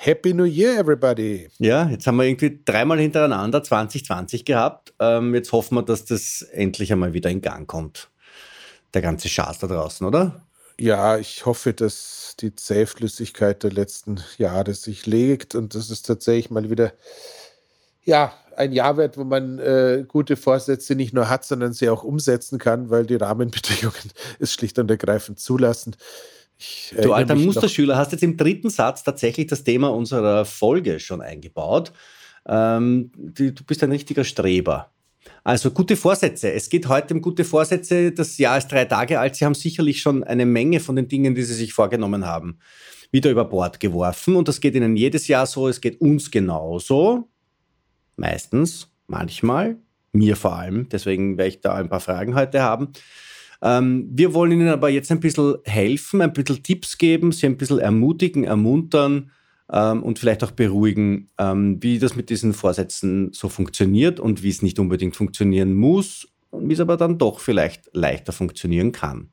Happy New Year, everybody. Ja, jetzt haben wir irgendwie dreimal hintereinander 2020 gehabt. Ähm, jetzt hoffen wir, dass das endlich einmal wieder in Gang kommt. Der ganze Schatz da draußen, oder? Ja, ich hoffe, dass die Zähflüssigkeit der letzten Jahre sich legt und dass es tatsächlich mal wieder, ja, ein Jahr wird, wo man äh, gute Vorsätze nicht nur hat, sondern sie auch umsetzen kann, weil die Rahmenbedingungen es schlicht und ergreifend zulassen. Ich du alter Musterschüler hast jetzt im dritten Satz tatsächlich das Thema unserer Folge schon eingebaut. Ähm, die, du bist ein richtiger Streber. Also gute Vorsätze. Es geht heute um gute Vorsätze. Das Jahr ist drei Tage alt. Sie haben sicherlich schon eine Menge von den Dingen, die Sie sich vorgenommen haben, wieder über Bord geworfen. Und das geht Ihnen jedes Jahr so. Es geht uns genauso. Meistens, manchmal, mir vor allem. Deswegen werde ich da ein paar Fragen heute haben. Ähm, wir wollen Ihnen aber jetzt ein bisschen helfen, ein bisschen Tipps geben, Sie ein bisschen ermutigen, ermuntern ähm, und vielleicht auch beruhigen, ähm, wie das mit diesen Vorsätzen so funktioniert und wie es nicht unbedingt funktionieren muss und wie es aber dann doch vielleicht leichter funktionieren kann.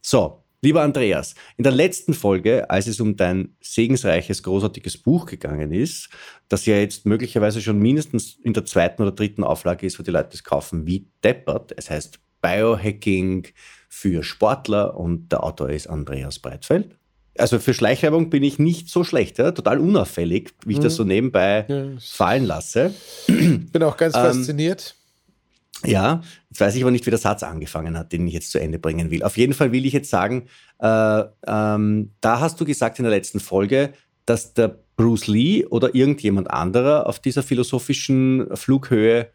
So, Lieber Andreas, in der letzten Folge, als es um dein segensreiches, großartiges Buch gegangen ist, das ja jetzt möglicherweise schon mindestens in der zweiten oder dritten Auflage ist, wo die Leute es kaufen, wie deppert. Es heißt Biohacking für Sportler und der Autor ist Andreas Breitfeld. Also für Schleichwerbung bin ich nicht so schlecht, ja? total unauffällig, wie ich mhm. das so nebenbei ja, fallen lasse. Bin auch ganz ähm, fasziniert. Ja, jetzt weiß ich aber nicht, wie der Satz angefangen hat, den ich jetzt zu Ende bringen will. Auf jeden Fall will ich jetzt sagen, äh, ähm, da hast du gesagt in der letzten Folge, dass der Bruce Lee oder irgendjemand anderer auf dieser philosophischen Flughöhe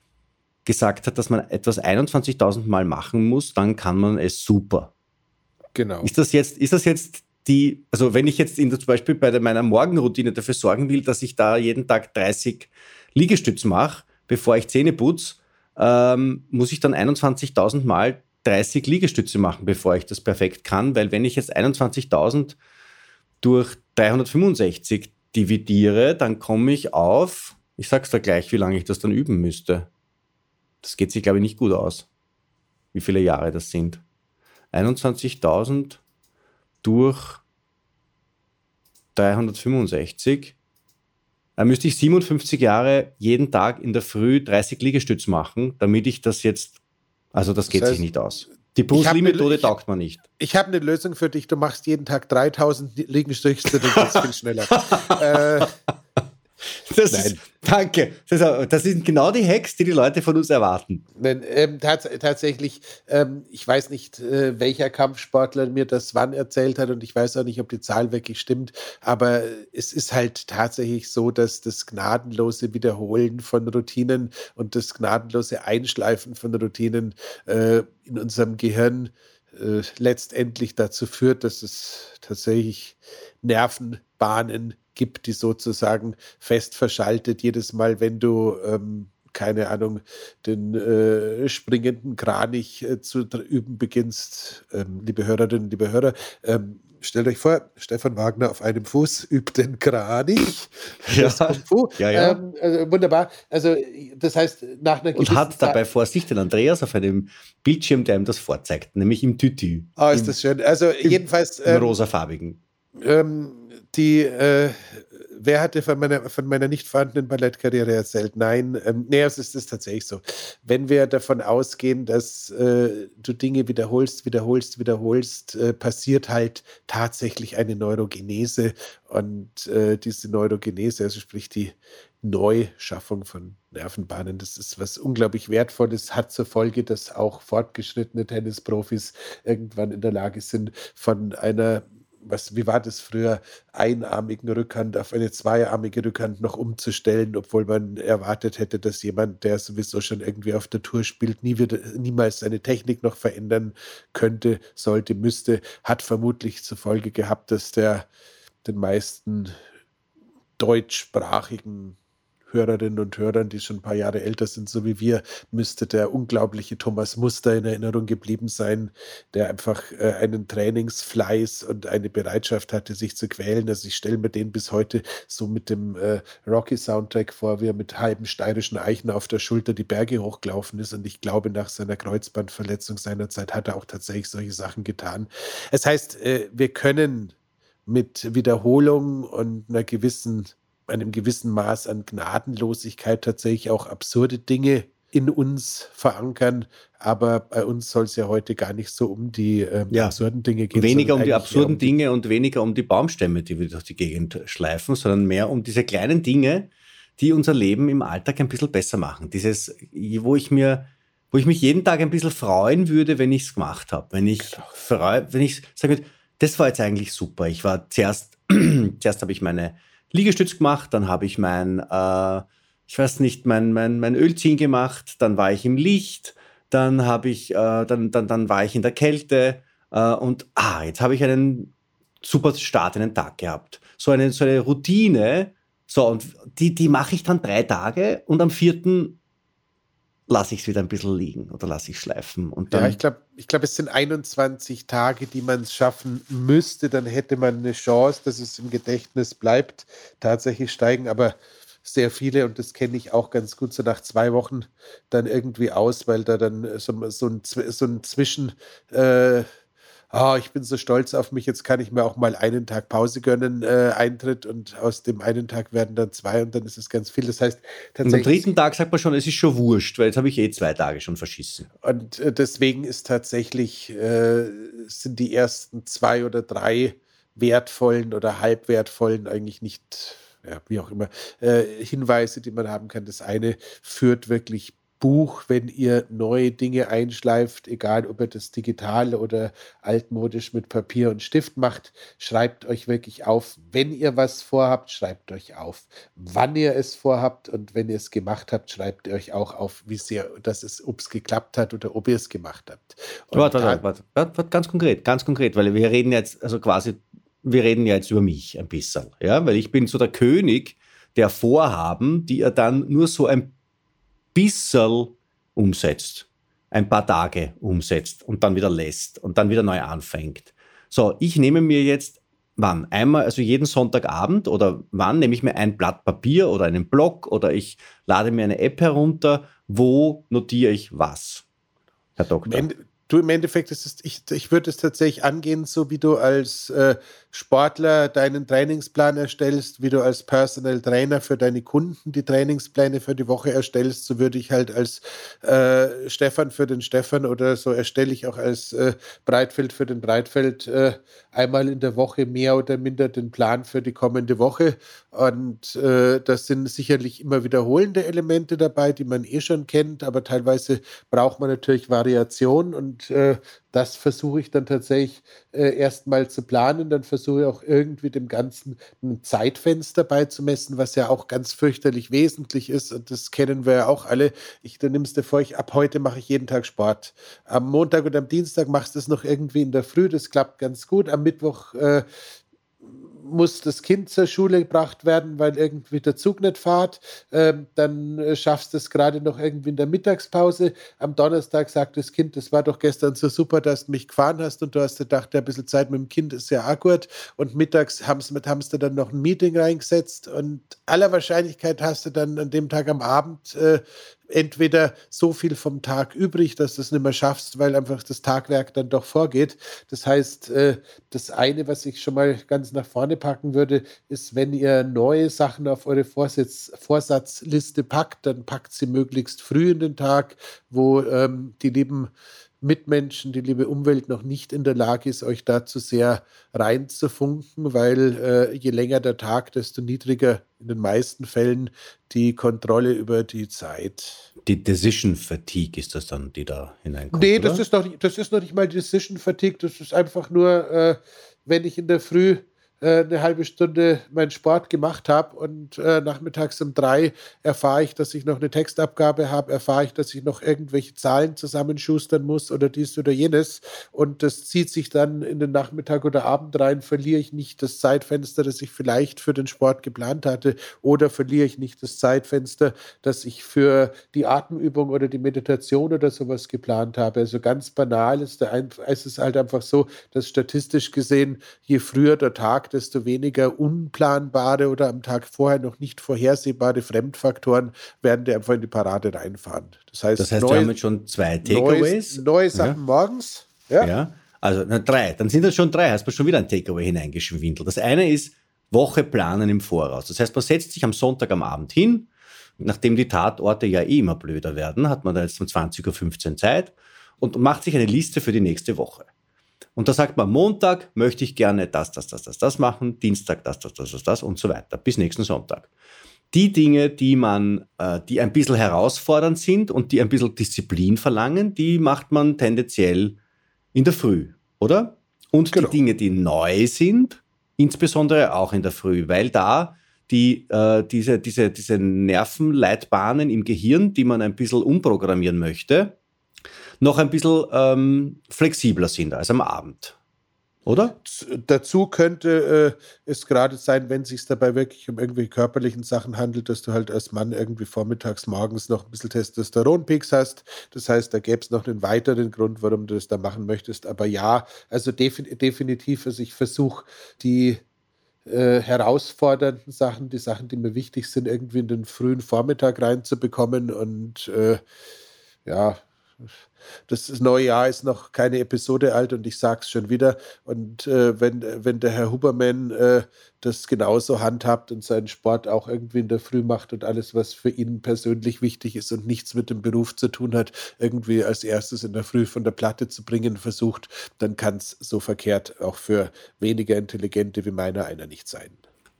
gesagt hat, dass man etwas 21.000 Mal machen muss, dann kann man es super. Genau. Ist das jetzt, ist das jetzt die, also wenn ich jetzt in, zum Beispiel bei meiner Morgenroutine dafür sorgen will, dass ich da jeden Tag 30 Liegestütze mache, bevor ich Zähne putze, ähm, muss ich dann 21.000 Mal 30 Liegestütze machen, bevor ich das perfekt kann, weil wenn ich jetzt 21.000 durch 365 dividiere, dann komme ich auf, ich sag's da gleich, wie lange ich das dann üben müsste. Das geht sich, glaube ich, nicht gut aus, wie viele Jahre das sind. 21.000 durch 365. Da müsste ich 57 Jahre jeden Tag in der Früh 30 Liegestütz machen, damit ich das jetzt, also das geht das heißt, sich nicht aus. Die Lee-Methode taugt man nicht. Ich habe eine Lösung für dich. Du machst jeden Tag 3000 Liegestütze, dann geht es viel schneller. äh, Das Nein. Ist, danke. Das, sind genau die Hacks, die die Leute von uns erwarten. Nein, ähm, tats tatsächlich, ähm, ich weiß nicht, äh, welcher Kampfsportler mir das wann erzählt hat und ich weiß auch nicht, ob die Zahl wirklich stimmt, aber es ist halt tatsächlich so, dass das gnadenlose Wiederholen von Routinen und das gnadenlose Einschleifen von Routinen äh, in unserem Gehirn äh, letztendlich dazu führt, dass es tatsächlich Nervenbahnen gibt, die sozusagen fest verschaltet. Jedes Mal, wenn du ähm, keine Ahnung, den äh, springenden Kranich äh, zu üben beginnst. Ähm, liebe Hörerinnen, liebe Hörer, ähm, stellt euch vor, Stefan Wagner auf einem Fuß übt den Kranich. Ja, ja, ja. Ähm, also wunderbar. Also, das heißt, nach einer Und hat dabei vor sich den Andreas auf einem Bildschirm, der ihm das vorzeigt, nämlich im Tütü. Ah, oh, ist das schön. Also, jedenfalls. Im, im ähm, rosafarbigen. Ähm, die, äh, wer hatte von meiner, von meiner nicht vorhandenen Ballettkarriere erzählt? Nein, ähm, nee, es ist, ist tatsächlich so. Wenn wir davon ausgehen, dass äh, du Dinge wiederholst, wiederholst, wiederholst, äh, passiert halt tatsächlich eine Neurogenese. Und äh, diese Neurogenese, also sprich die Neuschaffung von Nervenbahnen, das ist was unglaublich Wertvolles, hat zur Folge, dass auch fortgeschrittene Tennisprofis irgendwann in der Lage sind, von einer was, wie war das früher, einarmigen Rückhand auf eine zweiarmige Rückhand noch umzustellen, obwohl man erwartet hätte, dass jemand, der sowieso schon irgendwie auf der Tour spielt, nie wieder, niemals seine Technik noch verändern könnte, sollte, müsste, hat vermutlich zur Folge gehabt, dass der den meisten deutschsprachigen Hörerinnen und Hörern, die schon ein paar Jahre älter sind, so wie wir, müsste der unglaubliche Thomas Muster in Erinnerung geblieben sein, der einfach äh, einen Trainingsfleiß und eine Bereitschaft hatte, sich zu quälen. Also ich stelle mir den bis heute so mit dem äh, Rocky-Soundtrack vor, wie er mit halben steirischen Eichen auf der Schulter die Berge hochgelaufen ist. Und ich glaube, nach seiner Kreuzbandverletzung seinerzeit hat er auch tatsächlich solche Sachen getan. Es heißt, äh, wir können mit Wiederholung und einer gewissen einem gewissen Maß an Gnadenlosigkeit tatsächlich auch absurde Dinge in uns verankern. Aber bei uns soll es ja heute gar nicht so um die ähm, ja. absurden Dinge gehen. Weniger um die absurden um die Dinge und weniger um die Baumstämme, die wir durch die Gegend schleifen, sondern mehr um diese kleinen Dinge, die unser Leben im Alltag ein bisschen besser machen. Dieses, wo ich mir, wo ich mich jeden Tag ein bisschen freuen würde, wenn ich es gemacht habe. Wenn ich genau. freu, wenn ich sage, das war jetzt eigentlich super. Ich war zuerst, zuerst habe ich meine Liegestütz gemacht, dann habe ich mein, äh, ich weiß nicht, mein, mein, mein Ölziehen gemacht, dann war ich im Licht, dann habe ich, äh, dann, dann, dann war ich in der Kälte äh, und ah, jetzt habe ich einen super Start in den Tag gehabt. So eine, so eine Routine, so, und die, die mache ich dann drei Tage und am vierten lasse ich es wieder ein bisschen liegen oder lasse ich schleifen. Und dann ja, ich glaube, ich glaub, es sind 21 Tage, die man es schaffen müsste. Dann hätte man eine Chance, dass es im Gedächtnis bleibt, tatsächlich steigen. Aber sehr viele, und das kenne ich auch ganz gut, so nach zwei Wochen dann irgendwie aus, weil da dann so, so, ein, so ein Zwischen. Äh, oh, ich bin so stolz auf mich, jetzt kann ich mir auch mal einen Tag Pause gönnen, äh, Eintritt und aus dem einen Tag werden dann zwei und dann ist es ganz viel. Das heißt, tatsächlich. Und am dritten Tag sagt man schon, es ist schon wurscht, weil jetzt habe ich eh zwei Tage schon verschissen. Und äh, deswegen ist tatsächlich, äh, sind die ersten zwei oder drei wertvollen oder halbwertvollen eigentlich nicht ja, wie auch immer, äh, Hinweise, die man haben kann. Das eine führt wirklich Buch, wenn ihr neue Dinge einschleift, egal ob ihr das digital oder altmodisch mit Papier und Stift macht, schreibt euch wirklich auf, wenn ihr was vorhabt, schreibt euch auf, wann ihr es vorhabt und wenn ihr es gemacht habt, schreibt euch auch auf, wie sehr, dass es, ob es geklappt hat oder ob ihr es gemacht habt. warte, warte, warte, warte, ganz konkret, ganz konkret, weil wir reden jetzt, also quasi, wir reden ja jetzt über mich ein bisschen, ja, weil ich bin so der König der Vorhaben, die er dann nur so ein bisschen umsetzt, ein paar Tage umsetzt und dann wieder lässt und dann wieder neu anfängt. So, ich nehme mir jetzt wann? Einmal, also jeden Sonntagabend oder wann nehme ich mir ein Blatt Papier oder einen Block oder ich lade mir eine App herunter, wo notiere ich was? Herr Doktor. Du, im Endeffekt ist es, ich, ich würde es tatsächlich angehen, so wie du als äh, Sportler deinen Trainingsplan erstellst, wie du als Personal Trainer für deine Kunden die Trainingspläne für die Woche erstellst, so würde ich halt als äh, Stefan für den Stefan oder so erstelle ich auch als äh, Breitfeld für den Breitfeld äh, einmal in der Woche mehr oder minder den Plan für die kommende Woche. Und äh, das sind sicherlich immer wiederholende Elemente dabei, die man eh schon kennt, aber teilweise braucht man natürlich Variation und äh, das versuche ich dann tatsächlich äh, erstmal zu planen. Dann versuche ich auch irgendwie dem Ganzen ein Zeitfenster beizumessen, was ja auch ganz fürchterlich wesentlich ist. Und das kennen wir ja auch alle. Ich, du nimmst dir vor, ich, ab heute mache ich jeden Tag Sport. Am Montag und am Dienstag machst du es noch irgendwie in der Früh. Das klappt ganz gut. Am Mittwoch äh, muss das Kind zur Schule gebracht werden, weil irgendwie der Zug nicht fährt. Ähm, dann äh, schaffst du es gerade noch irgendwie in der Mittagspause. Am Donnerstag sagt das Kind, das war doch gestern so super, dass du mich gefahren hast und du hast gedacht, ja, ein bisschen Zeit mit dem Kind ist ja akkurat. Und mittags haben sie dann noch ein Meeting reingesetzt und aller Wahrscheinlichkeit hast du dann an dem Tag am Abend äh, entweder so viel vom Tag übrig, dass du es nicht mehr schaffst, weil einfach das Tagwerk dann doch vorgeht. Das heißt, äh, das eine, was ich schon mal ganz nach vorne packen würde, ist, wenn ihr neue Sachen auf eure Vorsatz, Vorsatzliste packt, dann packt sie möglichst früh in den Tag, wo ähm, die lieben Mitmenschen, die liebe Umwelt noch nicht in der Lage ist, euch dazu sehr reinzufunken, weil äh, je länger der Tag, desto niedriger in den meisten Fällen die Kontrolle über die Zeit. Die Decision Fatigue ist das dann, die da hineinkommt? Nee, das ist, noch, das ist noch nicht mal Decision Fatigue, das ist einfach nur, äh, wenn ich in der Früh eine halbe Stunde meinen Sport gemacht habe und äh, nachmittags um drei erfahre ich, dass ich noch eine Textabgabe habe, erfahre ich, dass ich noch irgendwelche Zahlen zusammenschustern muss oder dies oder jenes und das zieht sich dann in den Nachmittag oder Abend rein, verliere ich nicht das Zeitfenster, das ich vielleicht für den Sport geplant hatte oder verliere ich nicht das Zeitfenster, das ich für die Atemübung oder die Meditation oder sowas geplant habe. Also ganz banal ist, der, ist es halt einfach so, dass statistisch gesehen, je früher der Tag, desto weniger unplanbare oder am Tag vorher noch nicht vorhersehbare Fremdfaktoren werden dir einfach in die Parade reinfahren. Das heißt, das heißt neue, wir haben jetzt schon zwei Takeaways. Neue, neue Sachen ja. morgens. Ja. ja. Also na, drei. Dann sind das schon drei. Hast du schon wieder ein Takeaway hineingeschwindelt. Das eine ist Woche planen im Voraus. Das heißt, man setzt sich am Sonntag am Abend hin. Nachdem die Tatorte ja eh immer blöder werden, hat man da jetzt um 20.15 Uhr Zeit und macht sich eine Liste für die nächste Woche. Und da sagt man, Montag möchte ich gerne das, das, das, das, das machen, Dienstag das, das, das, das, das und so weiter, bis nächsten Sonntag. Die Dinge, die man, äh, die ein bisschen herausfordernd sind und die ein bisschen Disziplin verlangen, die macht man tendenziell in der Früh, oder? Und genau. die Dinge, die neu sind, insbesondere auch in der Früh, weil da die, äh, diese, diese, diese Nervenleitbahnen im Gehirn, die man ein bisschen umprogrammieren möchte, noch ein bisschen ähm, flexibler sind als am Abend. Oder? Dazu könnte äh, es gerade sein, wenn es sich dabei wirklich um irgendwelche körperlichen Sachen handelt, dass du halt als Mann irgendwie vormittags, morgens noch ein bisschen Testosteronpeaks hast. Das heißt, da gäbe es noch einen weiteren Grund, warum du das da machen möchtest. Aber ja, also defin definitiv, also ich versuche die äh, herausfordernden Sachen, die Sachen, die mir wichtig sind, irgendwie in den frühen Vormittag reinzubekommen und äh, ja, das neue Jahr ist noch keine Episode alt und ich sage es schon wieder. Und äh, wenn, wenn der Herr Huberman äh, das genauso handhabt und seinen Sport auch irgendwie in der Früh macht und alles, was für ihn persönlich wichtig ist und nichts mit dem Beruf zu tun hat, irgendwie als erstes in der Früh von der Platte zu bringen versucht, dann kann es so verkehrt auch für weniger Intelligente wie meiner einer nicht sein.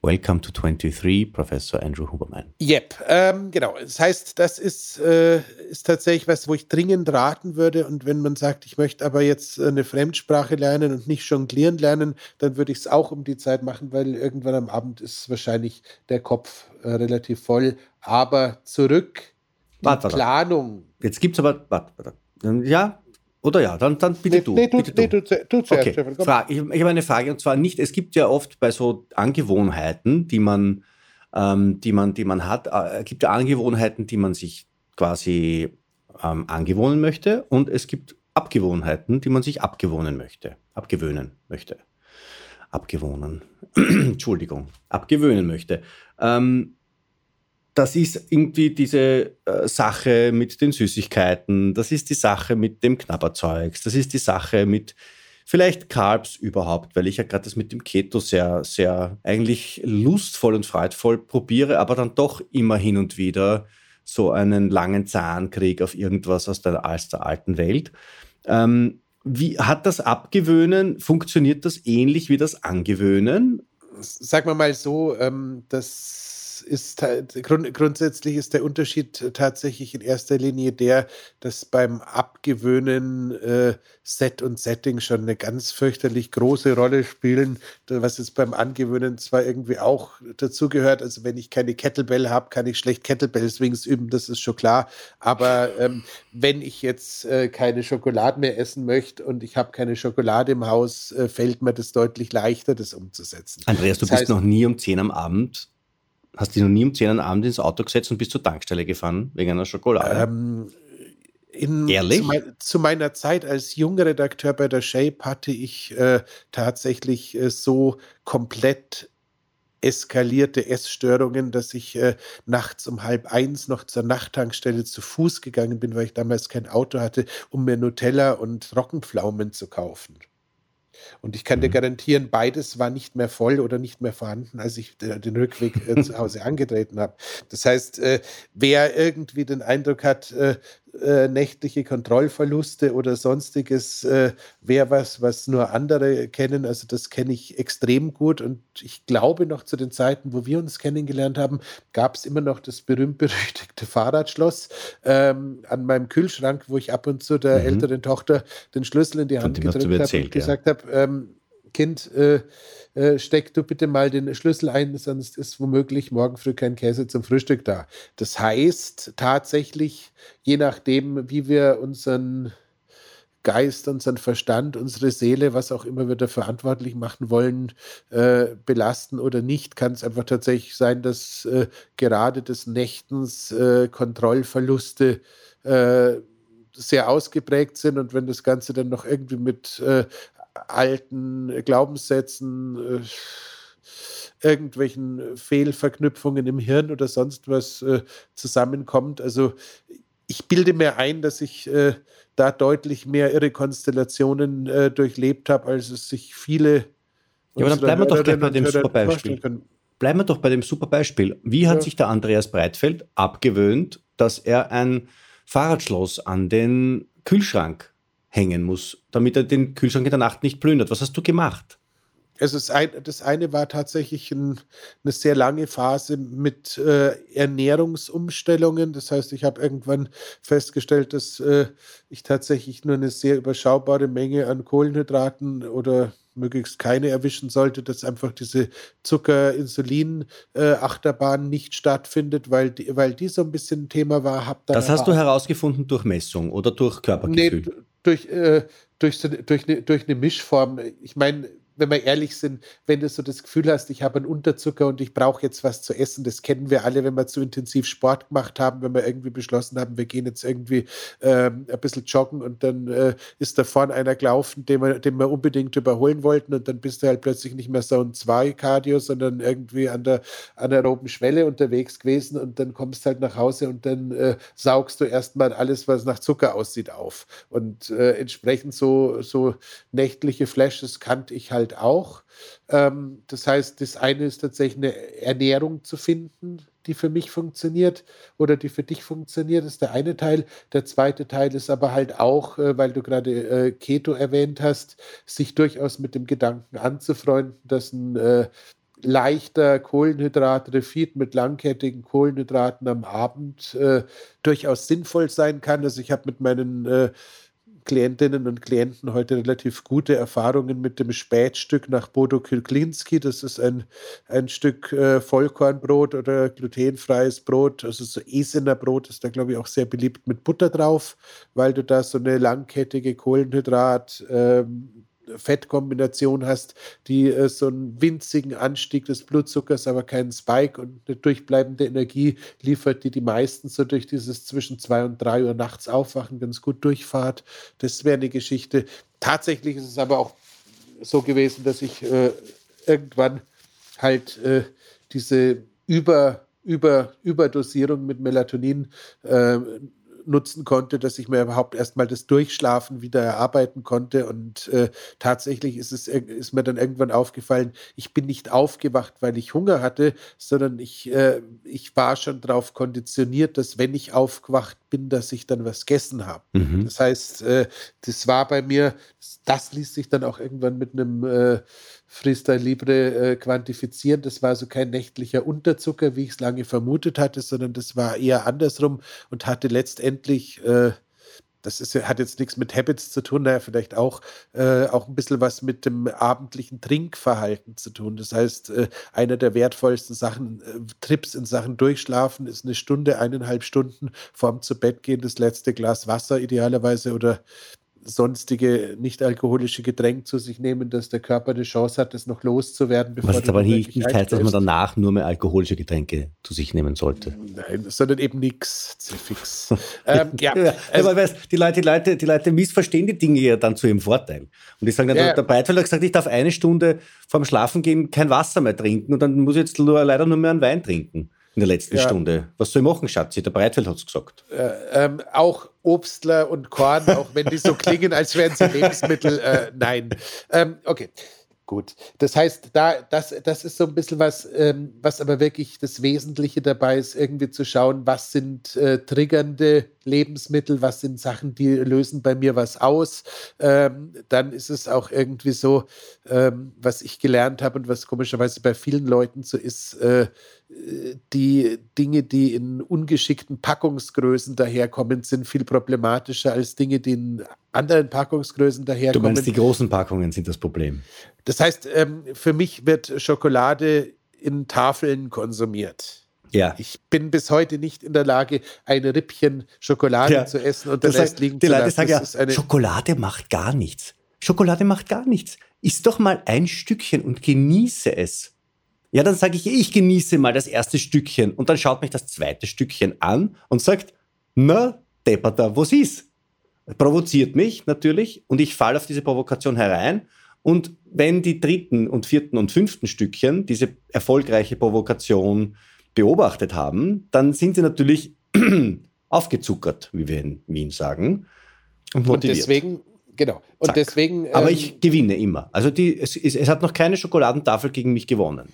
Welcome to 23, Professor Andrew Huberman. Yep, ähm, genau. Das heißt, das ist, äh, ist tatsächlich was, wo ich dringend raten würde. Und wenn man sagt, ich möchte aber jetzt eine Fremdsprache lernen und nicht jonglieren lernen, dann würde ich es auch um die Zeit machen, weil irgendwann am Abend ist wahrscheinlich der Kopf äh, relativ voll. Aber zurück, warte, Planung. Jetzt gibt es aber, warte, warte. Ja, oder ja, dann, dann bitte nee, du. Nee, du, bitte nee, du. du, du zuerst, okay. Stefan, Frage, ich, ich habe eine Frage und zwar nicht, es gibt ja oft bei so Angewohnheiten, die man, ähm, die man, die man hat, äh, gibt ja Angewohnheiten, die man sich quasi ähm, angewohnen möchte und es gibt Abgewohnheiten, die man sich abgewohnen möchte, abgewöhnen möchte. Abgewohnen. Entschuldigung, abgewöhnen möchte. Ähm, das ist irgendwie diese äh, Sache mit den Süßigkeiten, das ist die Sache mit dem Knabberzeugs, das ist die Sache mit vielleicht Carbs überhaupt, weil ich ja gerade das mit dem Keto sehr, sehr eigentlich lustvoll und freudvoll probiere, aber dann doch immer hin und wieder so einen langen Zahnkrieg auf irgendwas aus der, aus der alten Welt. Ähm, wie hat das Abgewöhnen, funktioniert das ähnlich wie das Angewöhnen? Sagen wir mal so, ähm, ist grund, grundsätzlich ist der Unterschied tatsächlich in erster Linie der, dass beim Abgewöhnen äh, Set und Setting schon eine ganz fürchterlich große Rolle spielen, was jetzt beim Angewöhnen zwar irgendwie auch dazugehört. Also wenn ich keine Kettlebell habe, kann ich schlecht Kettlebell Swings üben, das ist schon klar. Aber ähm, wenn ich jetzt äh, keine Schokolade mehr essen möchte und ich habe keine Schokolade im Haus, äh, fällt mir das deutlich leichter, das umzusetzen. Andreas, du das bist noch nie um 10 am Abend Hast du dich noch nie um 10 Uhr Abend ins Auto gesetzt und bist zur Tankstelle gefahren wegen einer Schokolade? Ähm, in, Ehrlich? Zu, mein, zu, meiner Zeit als junger Redakteur bei der Shape hatte ich äh, tatsächlich äh, so komplett eskalierte Essstörungen, dass ich äh, nachts um halb eins noch zur Nachttankstelle zu Fuß gegangen bin, weil ich damals kein Auto hatte, um mir Nutella und Roggenpflaumen zu kaufen. Und ich kann dir mhm. garantieren, beides war nicht mehr voll oder nicht mehr vorhanden, als ich den Rückweg äh, zu Hause angetreten habe. Das heißt, äh, wer irgendwie den Eindruck hat, äh, nächtliche Kontrollverluste oder sonstiges äh, wäre was, was nur andere kennen. Also das kenne ich extrem gut und ich glaube noch zu den Zeiten, wo wir uns kennengelernt haben, gab es immer noch das berühmt-berüchtigte Fahrradschloss ähm, an meinem Kühlschrank, wo ich ab und zu der mhm. älteren Tochter den Schlüssel in die Hand gedrückt habe und gesagt ja. habe, ähm, Kind, äh, äh, steck du bitte mal den Schlüssel ein, sonst ist womöglich morgen früh kein Käse zum Frühstück da. Das heißt tatsächlich, je nachdem, wie wir unseren Geist, unseren Verstand, unsere Seele, was auch immer wir da verantwortlich machen wollen, äh, belasten oder nicht, kann es einfach tatsächlich sein, dass äh, gerade des Nächtens äh, Kontrollverluste äh, sehr ausgeprägt sind und wenn das Ganze dann noch irgendwie mit äh, alten Glaubenssätzen, äh, irgendwelchen Fehlverknüpfungen im Hirn oder sonst was äh, zusammenkommt. Also ich bilde mir ein, dass ich äh, da deutlich mehr irre Konstellationen durchlebt habe, als es sich viele. Ja, aber dann bleiben wir doch gleich bei dem super Beispiel. Bleiben wir doch bei dem super Beispiel. Wie hat ja. sich der Andreas Breitfeld abgewöhnt, dass er ein Fahrradschloss an den Kühlschrank hängen muss, damit er den Kühlschrank in der Nacht nicht plündert. Was hast du gemacht? Also das, ein, das eine war tatsächlich ein, eine sehr lange Phase mit äh, Ernährungsumstellungen. Das heißt, ich habe irgendwann festgestellt, dass äh, ich tatsächlich nur eine sehr überschaubare Menge an Kohlenhydraten oder möglichst keine erwischen sollte, dass einfach diese Zucker-Insulin-Achterbahn nicht stattfindet, weil die, weil die so ein bisschen ein Thema war. das hast du herausgefunden durch Messung oder durch Körpergefühl? Nee, durch, äh, durch, so, durch, eine, durch eine Mischform. Ich meine, wenn wir ehrlich sind, wenn du so das Gefühl hast, ich habe einen Unterzucker und ich brauche jetzt was zu essen, das kennen wir alle, wenn wir zu intensiv Sport gemacht haben, wenn wir irgendwie beschlossen haben, wir gehen jetzt irgendwie ähm, ein bisschen joggen und dann äh, ist da vorne einer gelaufen, den wir, den wir unbedingt überholen wollten und dann bist du halt plötzlich nicht mehr so ein 2-Cardio, sondern irgendwie an der anaeroben Schwelle unterwegs gewesen und dann kommst du halt nach Hause und dann äh, saugst du erstmal alles, was nach Zucker aussieht, auf. Und äh, entsprechend so, so nächtliche Flashes kannte ich halt halt auch. Ähm, das heißt, das eine ist tatsächlich eine Ernährung zu finden, die für mich funktioniert oder die für dich funktioniert, ist der eine Teil. Der zweite Teil ist aber halt auch, äh, weil du gerade äh, Keto erwähnt hast, sich durchaus mit dem Gedanken anzufreunden, dass ein äh, leichter Kohlenhydrat-Refeed mit langkettigen Kohlenhydraten am Abend äh, durchaus sinnvoll sein kann. Also ich habe mit meinen äh, Klientinnen und Klienten heute relativ gute Erfahrungen mit dem Spätstück nach Bodo Kilklinski. Das ist ein, ein Stück äh, Vollkornbrot oder glutenfreies Brot, also so Esener Brot ist da, glaube ich, auch sehr beliebt mit Butter drauf, weil du da so eine langkettige Kohlenhydrat- ähm, Fettkombination hast, die äh, so einen winzigen Anstieg des Blutzuckers, aber keinen Spike und eine durchbleibende Energie liefert, die die meisten so durch dieses zwischen zwei und drei Uhr nachts aufwachen ganz gut durchfahrt. Das wäre eine Geschichte. Tatsächlich ist es aber auch so gewesen, dass ich äh, irgendwann halt äh, diese Über, Über, Überdosierung mit Melatonin äh, nutzen konnte, dass ich mir überhaupt erstmal das Durchschlafen wieder erarbeiten konnte. Und äh, tatsächlich ist es ist mir dann irgendwann aufgefallen, ich bin nicht aufgewacht, weil ich Hunger hatte, sondern ich, äh, ich war schon darauf konditioniert, dass wenn ich aufgewacht bin, dass ich dann was gegessen habe. Mhm. Das heißt, äh, das war bei mir, das ließ sich dann auch irgendwann mit einem äh, Freestyle Libre äh, quantifizieren. Das war also kein nächtlicher Unterzucker, wie ich es lange vermutet hatte, sondern das war eher andersrum und hatte letztendlich, äh, das ist, hat jetzt nichts mit Habits zu tun, naja, vielleicht auch, äh, auch ein bisschen was mit dem abendlichen Trinkverhalten zu tun. Das heißt, äh, einer der wertvollsten Sachen, äh, Trips in Sachen Durchschlafen ist eine Stunde, eineinhalb Stunden vorm zu Bett gehen, das letzte Glas Wasser idealerweise oder sonstige nicht-alkoholische Getränk zu sich nehmen, dass der Körper die Chance hat, das noch loszuwerden. Bevor Was jetzt aber nicht, nicht heißt, dass man danach nur mehr alkoholische Getränke zu sich nehmen sollte. Nein, sondern eben nichts, fix. ähm, ja, ja, also, aber weißt, die, Leute, die, Leute, die Leute missverstehen die Dinge ja dann zu ihrem Vorteil. Und die sagen dann, ja, der Beitfeld hat gesagt, ich darf eine Stunde vorm Schlafengehen kein Wasser mehr trinken und dann muss ich jetzt leider nur mehr einen Wein trinken in der letzten ja. Stunde. Was soll ich machen, Schatzi? Der Breitfeld hat es gesagt. Äh, ähm, auch Obstler und Korn, auch wenn die so klingen, als wären sie Lebensmittel. Äh, nein. Ähm, okay. Gut. Das heißt, da, das, das ist so ein bisschen was, ähm, was aber wirklich das Wesentliche dabei ist, irgendwie zu schauen, was sind äh, triggernde Lebensmittel, was sind Sachen, die lösen bei mir was aus. Ähm, dann ist es auch irgendwie so, ähm, was ich gelernt habe und was komischerweise bei vielen Leuten so ist, äh, die Dinge, die in ungeschickten Packungsgrößen daherkommen, sind viel problematischer als Dinge, die in anderen Packungsgrößen daherkommen. Du meinst, die großen Packungen sind das Problem? Das heißt, ähm, für mich wird Schokolade in Tafeln konsumiert. Ja. Ich bin bis heute nicht in der Lage, ein Rippchen Schokolade ja. zu essen und das Rest liegen die zu Leute lassen. Sagen ja, Schokolade macht gar nichts. Schokolade macht gar nichts. Iss doch mal ein Stückchen und genieße es. Ja, dann sage ich, ich genieße mal das erste Stückchen und dann schaut mich das zweite Stückchen an und sagt, na, Depperter, was ist? Provoziert mich natürlich und ich falle auf diese Provokation herein. Und wenn die dritten und vierten und fünften Stückchen diese erfolgreiche Provokation beobachtet haben, dann sind sie natürlich aufgezuckert, wie wir in Wien sagen. Und, motiviert. und deswegen, genau. Und Zack. deswegen. Aber ähm, ich gewinne immer. Also die, es, es, hat noch keine Schokoladentafel gegen mich gewonnen.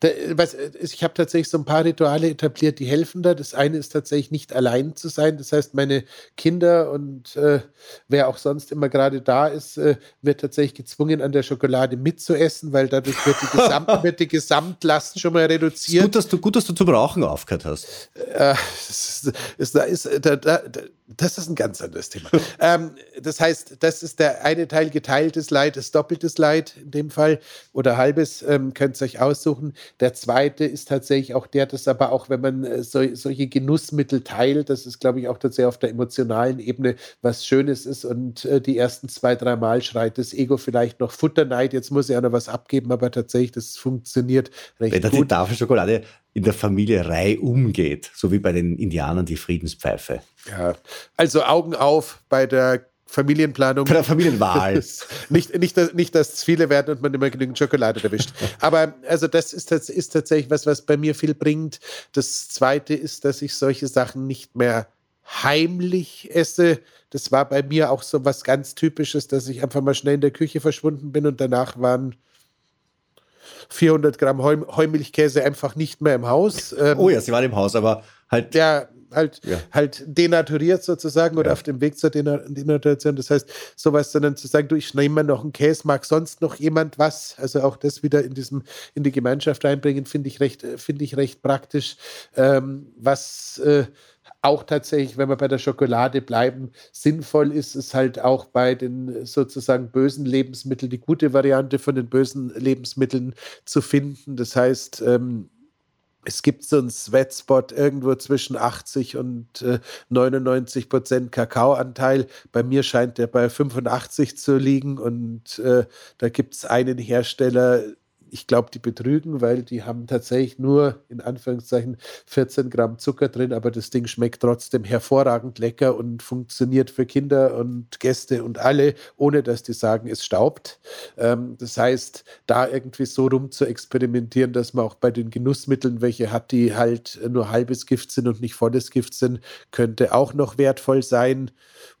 Da, was, ich habe tatsächlich so ein paar Rituale etabliert, die helfen da. Das eine ist tatsächlich nicht allein zu sein. Das heißt, meine Kinder und äh, wer auch sonst immer gerade da ist, äh, wird tatsächlich gezwungen, an der Schokolade mitzuessen, weil dadurch wird die, Gesamt, wird die Gesamtlast schon mal reduziert. Gut, dass du, gut, dass du zum Rauchen aufgehört hast. Äh, das, ist, ist, da, da, das ist ein ganz anderes Thema. ähm, das heißt, das ist der eine Teil geteiltes Leid, ist doppeltes Leid in dem Fall oder halbes, ähm, könnt ihr euch aussuchen. Der zweite ist tatsächlich auch der, dass aber auch, wenn man äh, so, solche Genussmittel teilt, das ist, glaube ich, auch tatsächlich auf der emotionalen Ebene was Schönes ist und äh, die ersten zwei, drei Mal schreit das Ego vielleicht noch Futterneid, jetzt muss ich auch noch was abgeben, aber tatsächlich, das funktioniert recht wenn gut. Wenn die Tafel Schokolade in der Familie Rei umgeht, so wie bei den Indianern die Friedenspfeife. Ja, also Augen auf bei der Familienplanung. Bei der Familienwahl. nicht, nicht, dass, nicht, dass es viele werden und man immer genügend Schokolade erwischt. Aber also das ist, das ist tatsächlich was, was bei mir viel bringt. Das Zweite ist, dass ich solche Sachen nicht mehr heimlich esse. Das war bei mir auch so was ganz Typisches, dass ich einfach mal schnell in der Küche verschwunden bin und danach waren 400 Gramm Heumilchkäse einfach nicht mehr im Haus. Ähm, oh ja, sie waren im Haus, aber halt. Ja, halt, ja. halt denaturiert sozusagen oder ja. auf dem Weg zur Denaturation. Das heißt, sowas, sondern zu sagen, du, ich nehme noch einen Käse, mag sonst noch jemand was? Also auch das wieder in diesem, in die Gemeinschaft reinbringen, finde ich recht, finde ich recht praktisch. Ähm, was äh, auch tatsächlich, wenn wir bei der Schokolade bleiben, sinnvoll ist es halt auch bei den sozusagen bösen Lebensmitteln die gute Variante von den bösen Lebensmitteln zu finden. Das heißt, ähm, es gibt so einen Sweatspot irgendwo zwischen 80 und äh, 99 Prozent Kakaoanteil. Bei mir scheint der bei 85 zu liegen und äh, da gibt es einen Hersteller, ich glaube, die betrügen, weil die haben tatsächlich nur in Anführungszeichen 14 Gramm Zucker drin, aber das Ding schmeckt trotzdem hervorragend lecker und funktioniert für Kinder und Gäste und alle, ohne dass die sagen, es staubt. Ähm, das heißt, da irgendwie so rum zu experimentieren, dass man auch bei den Genussmitteln welche hat, die halt nur halbes Gift sind und nicht volles Gift sind, könnte auch noch wertvoll sein.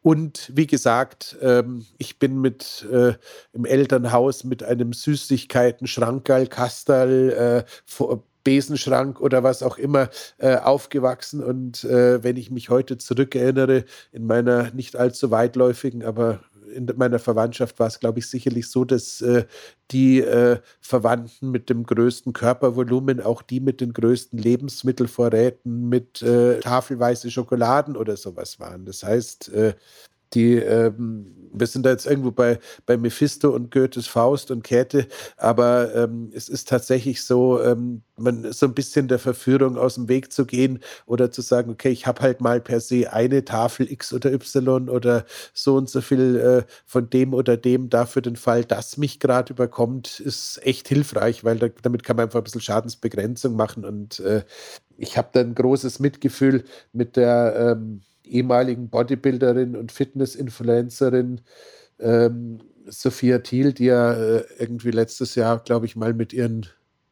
Und wie gesagt, ähm, ich bin mit äh, im Elternhaus mit einem Süßigkeiten-Schrankerl, Kasterl, äh, Besenschrank oder was auch immer äh, aufgewachsen. Und äh, wenn ich mich heute zurückerinnere, in meiner nicht allzu weitläufigen, aber in meiner Verwandtschaft war es, glaube ich, sicherlich so, dass äh, die äh, Verwandten mit dem größten Körpervolumen auch die mit den größten Lebensmittelvorräten mit äh, tafelweise Schokoladen oder sowas waren. Das heißt, äh, die ähm, wir sind da jetzt irgendwo bei, bei Mephisto und Goethes Faust und Käthe, aber ähm, es ist tatsächlich so, ähm, man so ein bisschen der Verführung aus dem Weg zu gehen oder zu sagen, okay, ich habe halt mal per se eine Tafel X oder Y oder so und so viel äh, von dem oder dem dafür den Fall, dass mich gerade überkommt, ist echt hilfreich, weil da, damit kann man einfach ein bisschen Schadensbegrenzung machen und äh, ich habe da ein großes Mitgefühl mit der ähm, ehemaligen Bodybuilderin und Fitness-Influencerin ähm, Sophia Thiel, die ja äh, irgendwie letztes Jahr, glaube ich, mal mit ihren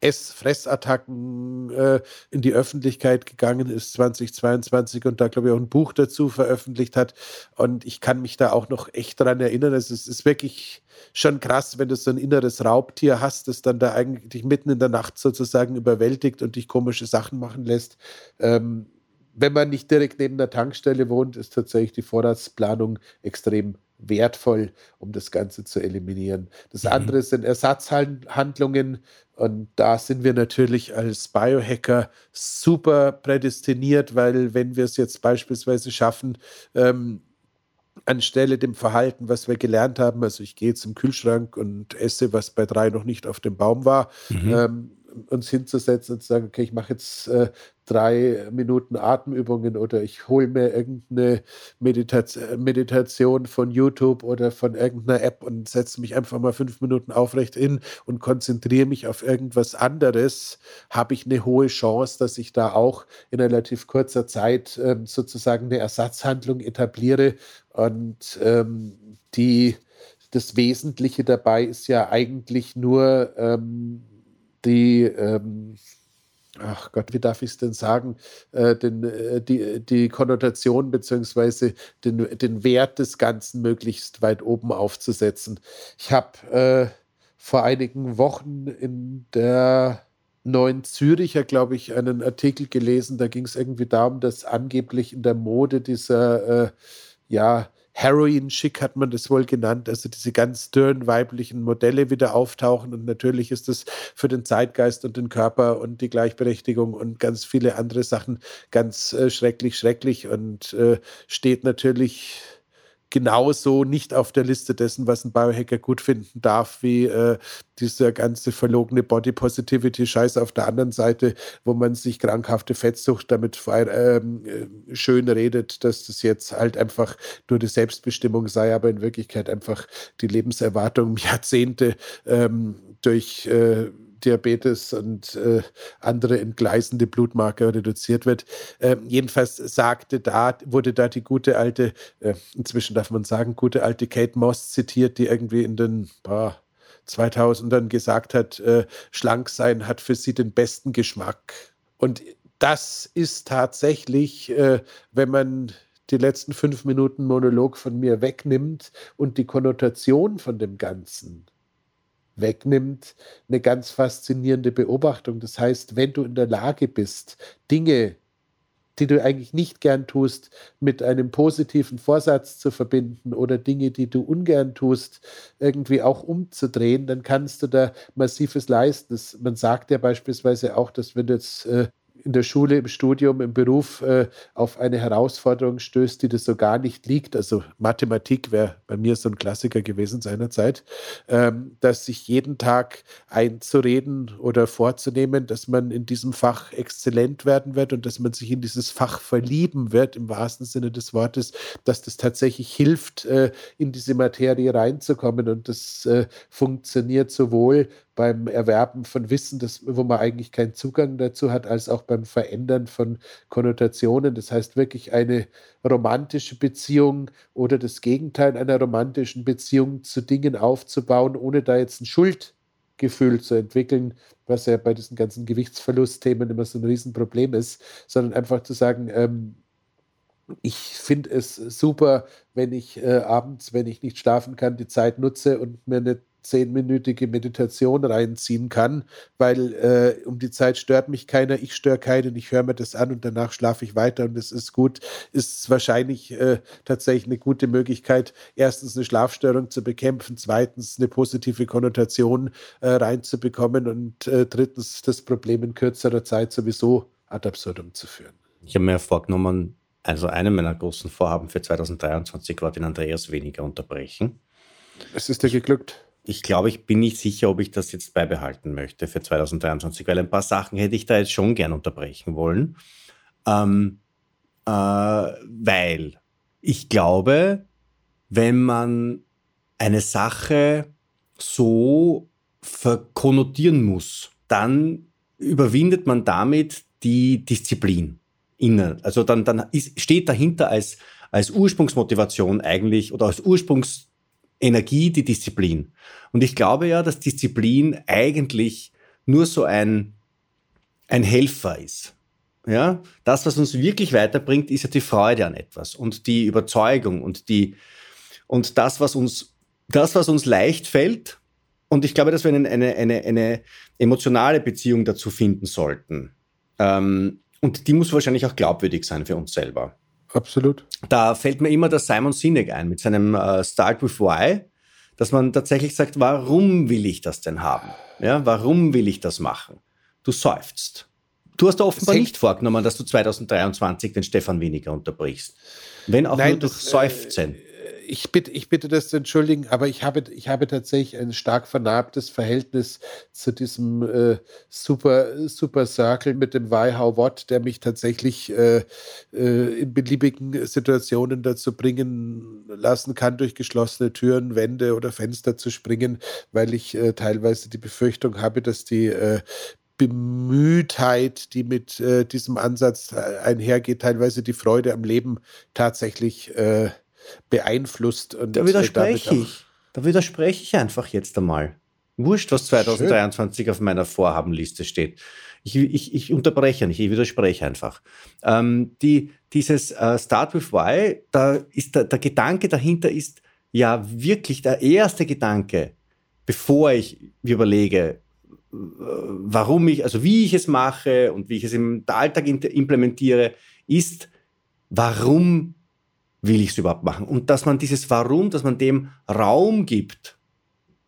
Ess-Fressattacken äh, in die Öffentlichkeit gegangen ist, 2022, und da, glaube ich, auch ein Buch dazu veröffentlicht hat. Und ich kann mich da auch noch echt daran erinnern. Es ist, ist wirklich schon krass, wenn du so ein inneres Raubtier hast, das dann da eigentlich mitten in der Nacht sozusagen überwältigt und dich komische Sachen machen lässt. Ähm, wenn man nicht direkt neben der Tankstelle wohnt, ist tatsächlich die Vorratsplanung extrem wertvoll, um das Ganze zu eliminieren. Das mhm. andere sind Ersatzhandlungen und da sind wir natürlich als Biohacker super prädestiniert, weil wenn wir es jetzt beispielsweise schaffen, ähm, anstelle dem Verhalten, was wir gelernt haben, also ich gehe zum Kühlschrank und esse, was bei drei noch nicht auf dem Baum war, mhm. ähm, uns hinzusetzen und zu sagen, okay, ich mache jetzt äh, drei Minuten Atemübungen oder ich hole mir irgendeine Meditat Meditation von YouTube oder von irgendeiner App und setze mich einfach mal fünf Minuten aufrecht hin und konzentriere mich auf irgendwas anderes, habe ich eine hohe Chance, dass ich da auch in relativ kurzer Zeit ähm, sozusagen eine Ersatzhandlung etabliere. Und ähm, die das Wesentliche dabei ist ja eigentlich nur ähm, die, ähm, ach Gott, wie darf ich es denn sagen, äh, den, äh, die, die Konnotation bzw. Den, den Wert des Ganzen möglichst weit oben aufzusetzen. Ich habe äh, vor einigen Wochen in der Neuen Züricher, glaube ich, einen Artikel gelesen, da ging es irgendwie darum, dass angeblich in der Mode dieser, äh, ja, Heroin-Schick hat man das wohl genannt, also diese ganz dürren weiblichen Modelle wieder auftauchen. Und natürlich ist das für den Zeitgeist und den Körper und die Gleichberechtigung und ganz viele andere Sachen ganz äh, schrecklich, schrecklich und äh, steht natürlich genauso nicht auf der Liste dessen, was ein Biohacker gut finden darf, wie äh, dieser ganze verlogene Body Positivity Scheiß auf der anderen Seite, wo man sich krankhafte Fettsucht damit ähm, äh, schön redet, dass das jetzt halt einfach nur die Selbstbestimmung sei, aber in Wirklichkeit einfach die Lebenserwartung um Jahrzehnte ähm, durch äh, Diabetes und äh, andere entgleisende Blutmarker reduziert wird. Ähm, jedenfalls sagte da, wurde da die gute alte, äh, inzwischen darf man sagen, gute alte Kate Moss zitiert, die irgendwie in den boah, 2000ern gesagt hat, äh, schlank sein hat für sie den besten Geschmack. Und das ist tatsächlich, äh, wenn man die letzten fünf Minuten Monolog von mir wegnimmt und die Konnotation von dem Ganzen wegnimmt, eine ganz faszinierende Beobachtung. Das heißt, wenn du in der Lage bist, Dinge, die du eigentlich nicht gern tust, mit einem positiven Vorsatz zu verbinden oder Dinge, die du ungern tust, irgendwie auch umzudrehen, dann kannst du da massives leisten. Das, man sagt ja beispielsweise auch, dass wenn du jetzt äh, in der Schule, im Studium, im Beruf äh, auf eine Herausforderung stößt, die das so gar nicht liegt, also Mathematik wäre bei mir so ein Klassiker gewesen seinerzeit, ähm, dass sich jeden Tag einzureden oder vorzunehmen, dass man in diesem Fach exzellent werden wird und dass man sich in dieses Fach verlieben wird, im wahrsten Sinne des Wortes, dass das tatsächlich hilft, äh, in diese Materie reinzukommen. Und das äh, funktioniert sowohl beim Erwerben von Wissen, das, wo man eigentlich keinen Zugang dazu hat, als auch beim Verändern von Konnotationen. Das heißt wirklich eine romantische Beziehung oder das Gegenteil einer romantischen Beziehung zu Dingen aufzubauen, ohne da jetzt ein Schuldgefühl zu entwickeln, was ja bei diesen ganzen Gewichtsverlustthemen immer so ein Riesenproblem ist, sondern einfach zu sagen, ähm, ich finde es super, wenn ich äh, abends, wenn ich nicht schlafen kann, die Zeit nutze und mir eine zehnminütige Meditation reinziehen kann, weil äh, um die Zeit stört mich keiner, ich störe keinen, ich höre mir das an und danach schlafe ich weiter und es ist gut, ist wahrscheinlich äh, tatsächlich eine gute Möglichkeit, erstens eine Schlafstörung zu bekämpfen, zweitens eine positive Konnotation äh, reinzubekommen und äh, drittens das Problem in kürzerer Zeit sowieso ad absurdum zu führen. Ich habe mir vorgenommen, Also einem meiner großen Vorhaben für 2023 war den Andreas weniger unterbrechen. Es ist dir geglückt. Ich glaube, ich bin nicht sicher, ob ich das jetzt beibehalten möchte für 2023, weil ein paar Sachen hätte ich da jetzt schon gern unterbrechen wollen. Ähm, äh, weil ich glaube, wenn man eine Sache so verkonnotieren muss, dann überwindet man damit die Disziplin innen. Also dann, dann ist, steht dahinter als, als Ursprungsmotivation eigentlich oder als Ursprungsenergie die Disziplin. Und ich glaube ja, dass Disziplin eigentlich nur so ein, ein Helfer ist. Ja, das, was uns wirklich weiterbringt, ist ja die Freude an etwas und die Überzeugung und die, und das, was uns, das, was uns leicht fällt. Und ich glaube, dass wir eine, eine, eine, eine emotionale Beziehung dazu finden sollten. Ähm, und die muss wahrscheinlich auch glaubwürdig sein für uns selber. Absolut. Da fällt mir immer der Simon Sinek ein mit seinem äh, Start with Why, dass man tatsächlich sagt, warum will ich das denn haben? Ja, warum will ich das machen? Du seufzt. Du hast da offenbar nicht vorgenommen, dass du 2023 den Stefan weniger unterbrichst. Wenn auch Nein, nur durch das, äh, Seufzen. Ich bitte, ich bitte das zu entschuldigen, aber ich habe, ich habe tatsächlich ein stark vernarbtes Verhältnis zu diesem äh, Super, Super Circle mit dem Why, How, What, der mich tatsächlich äh, äh, in beliebigen Situationen dazu bringen lassen kann, durch geschlossene Türen, Wände oder Fenster zu springen, weil ich äh, teilweise die Befürchtung habe, dass die äh, Bemühtheit, die mit äh, diesem Ansatz äh, einhergeht, teilweise die Freude am Leben tatsächlich äh, beeinflusst. Und da widerspreche ich. Da widerspreche ich einfach jetzt einmal. Wurscht, was 2023 Schön. auf meiner Vorhabenliste steht. Ich, ich, ich unterbreche nicht, ich widerspreche einfach. Ähm, die, dieses äh, Start with Why, da ist der, der Gedanke dahinter ist ja wirklich der erste Gedanke, bevor ich überlege, warum ich, also wie ich es mache und wie ich es im Alltag implementiere, ist, warum will ich es überhaupt machen? Und dass man dieses Warum, dass man dem Raum gibt,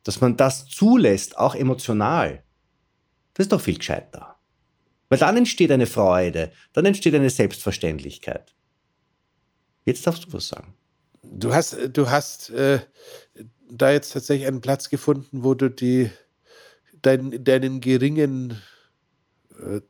dass man das zulässt, auch emotional, das ist doch viel gescheiter. Weil dann entsteht eine Freude, dann entsteht eine Selbstverständlichkeit. Jetzt darfst du was sagen. Du hast, du hast äh, da jetzt tatsächlich einen Platz gefunden, wo du die, dein, deinen geringen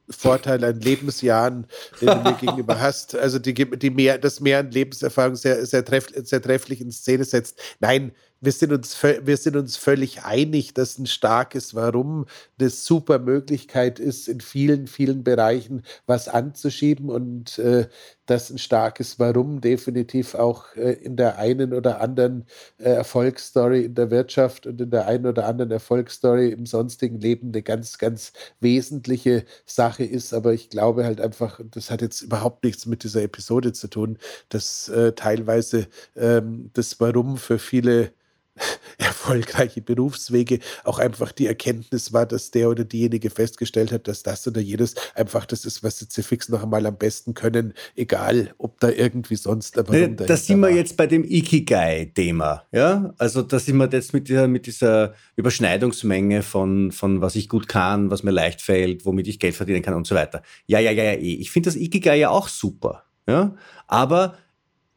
Vorteil an Lebensjahren, den du mir gegenüber hast, also die, die mehr, das mehr an Lebenserfahrung sehr, sehr, treff, sehr trefflich in Szene setzt. Nein, wir sind, uns, wir sind uns völlig einig, dass ein starkes Warum eine super Möglichkeit ist, in vielen, vielen Bereichen was anzuschieben und äh, dass ein starkes Warum definitiv auch äh, in der einen oder anderen äh, Erfolgsstory in der Wirtschaft und in der einen oder anderen Erfolgsstory im sonstigen Leben eine ganz, ganz wesentliche Sache ist. Aber ich glaube halt einfach, das hat jetzt überhaupt nichts mit dieser Episode zu tun, dass äh, teilweise ähm, das Warum für viele erfolgreiche Berufswege auch einfach die Erkenntnis war, dass der oder diejenige festgestellt hat, dass das oder jedes einfach das ist, was sie zu fix noch einmal am besten können, egal ob da irgendwie sonst aber ne, Da sind wir jetzt bei dem Ikigai-Thema, ja? Also da sind wir jetzt mit dieser, mit dieser Überschneidungsmenge von, von was ich gut kann, was mir leicht fällt, womit ich Geld verdienen kann und so weiter. Ja, ja, ja, ja, eh. ich finde das Ikigai ja auch super, ja? Aber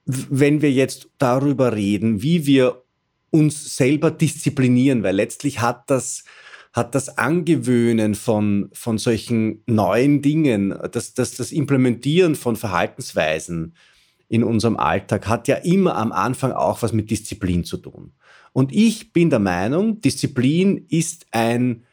wenn wir jetzt darüber reden, wie wir uns selber disziplinieren, weil letztlich hat das, hat das Angewöhnen von, von solchen neuen Dingen, das, das, das Implementieren von Verhaltensweisen in unserem Alltag hat ja immer am Anfang auch was mit Disziplin zu tun. Und ich bin der Meinung, Disziplin ist ein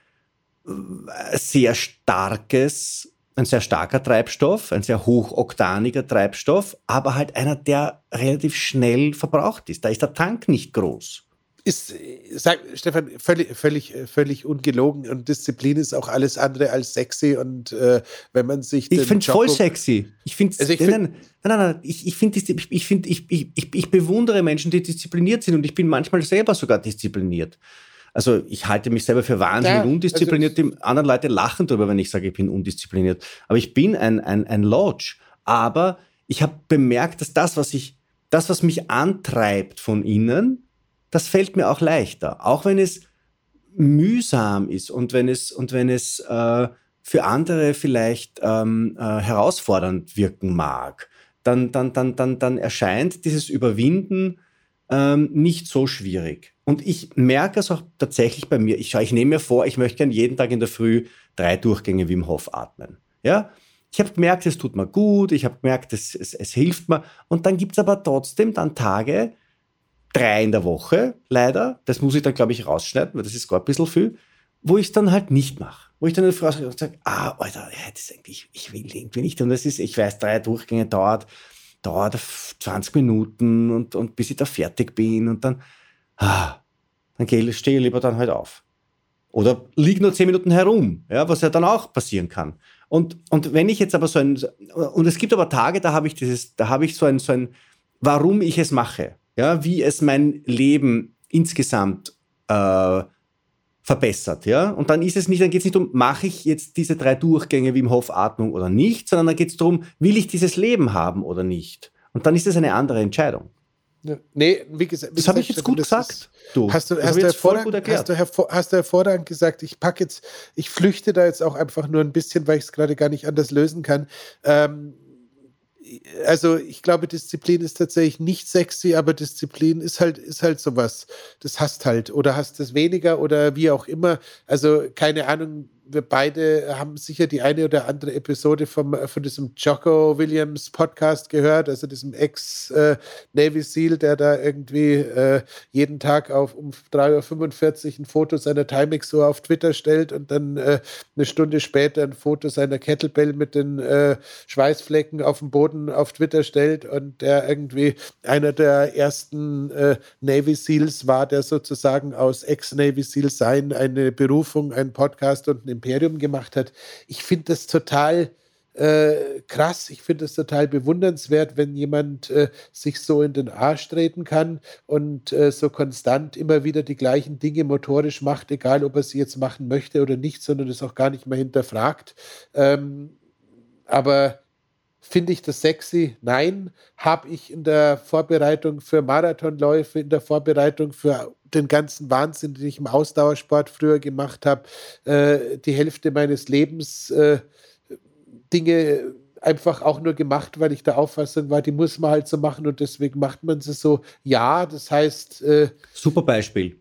äh, sehr starkes, ein sehr starker Treibstoff, ein sehr hochoktaniger Treibstoff, aber halt einer, der relativ schnell verbraucht ist. Da ist der Tank nicht groß ist, sag, Stefan, völlig, völlig, völlig ungelogen und Disziplin ist auch alles andere als sexy und äh, wenn man sich. Ich finde es voll sexy. Ich finde also find, nein, nein, nein, ich, ich finde, ich, find, ich, ich, ich, ich bewundere Menschen, die diszipliniert sind und ich bin manchmal selber sogar diszipliniert. Also ich halte mich selber für wahnsinnig ja, undiszipliniert. Also die anderen Leute lachen darüber, wenn ich sage, ich bin undiszipliniert. Aber ich bin ein, ein, ein Lodge. Aber ich habe bemerkt, dass das, was ich, das, was mich antreibt von innen, das fällt mir auch leichter, auch wenn es mühsam ist und wenn es, und wenn es äh, für andere vielleicht ähm, äh, herausfordernd wirken mag. dann, dann, dann, dann, dann erscheint dieses Überwinden ähm, nicht so schwierig. Und ich merke es auch tatsächlich bei mir. Ich, ich nehme mir vor, ich möchte gerne jeden Tag in der Früh drei Durchgänge Wim Hof atmen. Ja? Ich habe gemerkt, es tut mir gut, ich habe gemerkt, es, es, es hilft mir. Und dann gibt es aber trotzdem dann Tage, drei in der Woche, leider, das muss ich dann, glaube ich, rausschneiden, weil das ist gar ein bisschen viel, wo ich es dann halt nicht mache. Wo ich dann eine Frau sage, ah, Alter, das ist eigentlich, ich will irgendwie nicht. Und das ist, ich weiß, drei Durchgänge dauert, dauert 20 Minuten und, und bis ich da fertig bin und dann, ah, dann stehe ich lieber dann halt auf. Oder liege nur 10 Minuten herum, ja, was ja dann auch passieren kann. Und, und wenn ich jetzt aber so ein, und es gibt aber Tage, da habe ich dieses, da habe ich so ein, so ein, warum ich es mache, ja, wie es mein Leben insgesamt äh, verbessert, ja. Und dann ist es nicht, dann geht es nicht um, mache ich jetzt diese drei Durchgänge wie im Hof-Atmung oder nicht, sondern dann geht es darum, will ich dieses Leben haben oder nicht. Und dann ist es eine andere Entscheidung. Ja. Nee, wie gesagt, wie das habe ich jetzt gut gesagt. Ist, du. Hast du, hast, du hervorragend, hast, du hervor, hast du hervorragend gesagt, ich packe jetzt, ich flüchte da jetzt auch einfach nur ein bisschen, weil ich es gerade gar nicht anders lösen kann. Ähm, also ich glaube, Disziplin ist tatsächlich nicht sexy, aber Disziplin ist halt, ist halt sowas. Das hast halt oder hast es weniger oder wie auch immer. Also keine Ahnung, wir beide haben sicher die eine oder andere Episode vom, von diesem Jocko Williams Podcast gehört, also diesem Ex-Navy SEAL, der da irgendwie äh, jeden Tag auf um 3.45 Uhr ein Foto seiner Timex so auf Twitter stellt und dann äh, eine Stunde später ein Foto seiner Kettlebell mit den äh, Schweißflecken auf dem Boden auf Twitter stellt und der irgendwie einer der ersten äh, Navy SEALs war, der sozusagen aus Ex-Navy SEAL sein eine Berufung, ein Podcast und ein Imperium gemacht hat. Ich finde das total äh, krass. Ich finde es total bewundernswert, wenn jemand äh, sich so in den Arsch treten kann und äh, so konstant immer wieder die gleichen Dinge motorisch macht, egal ob er sie jetzt machen möchte oder nicht, sondern es auch gar nicht mehr hinterfragt. Ähm, aber Finde ich das sexy? Nein. Habe ich in der Vorbereitung für Marathonläufe, in der Vorbereitung für den ganzen Wahnsinn, den ich im Ausdauersport früher gemacht habe, äh, die Hälfte meines Lebens äh, Dinge einfach auch nur gemacht, weil ich der Auffassung war, die muss man halt so machen und deswegen macht man sie so. Ja, das heißt. Äh, Super Beispiel.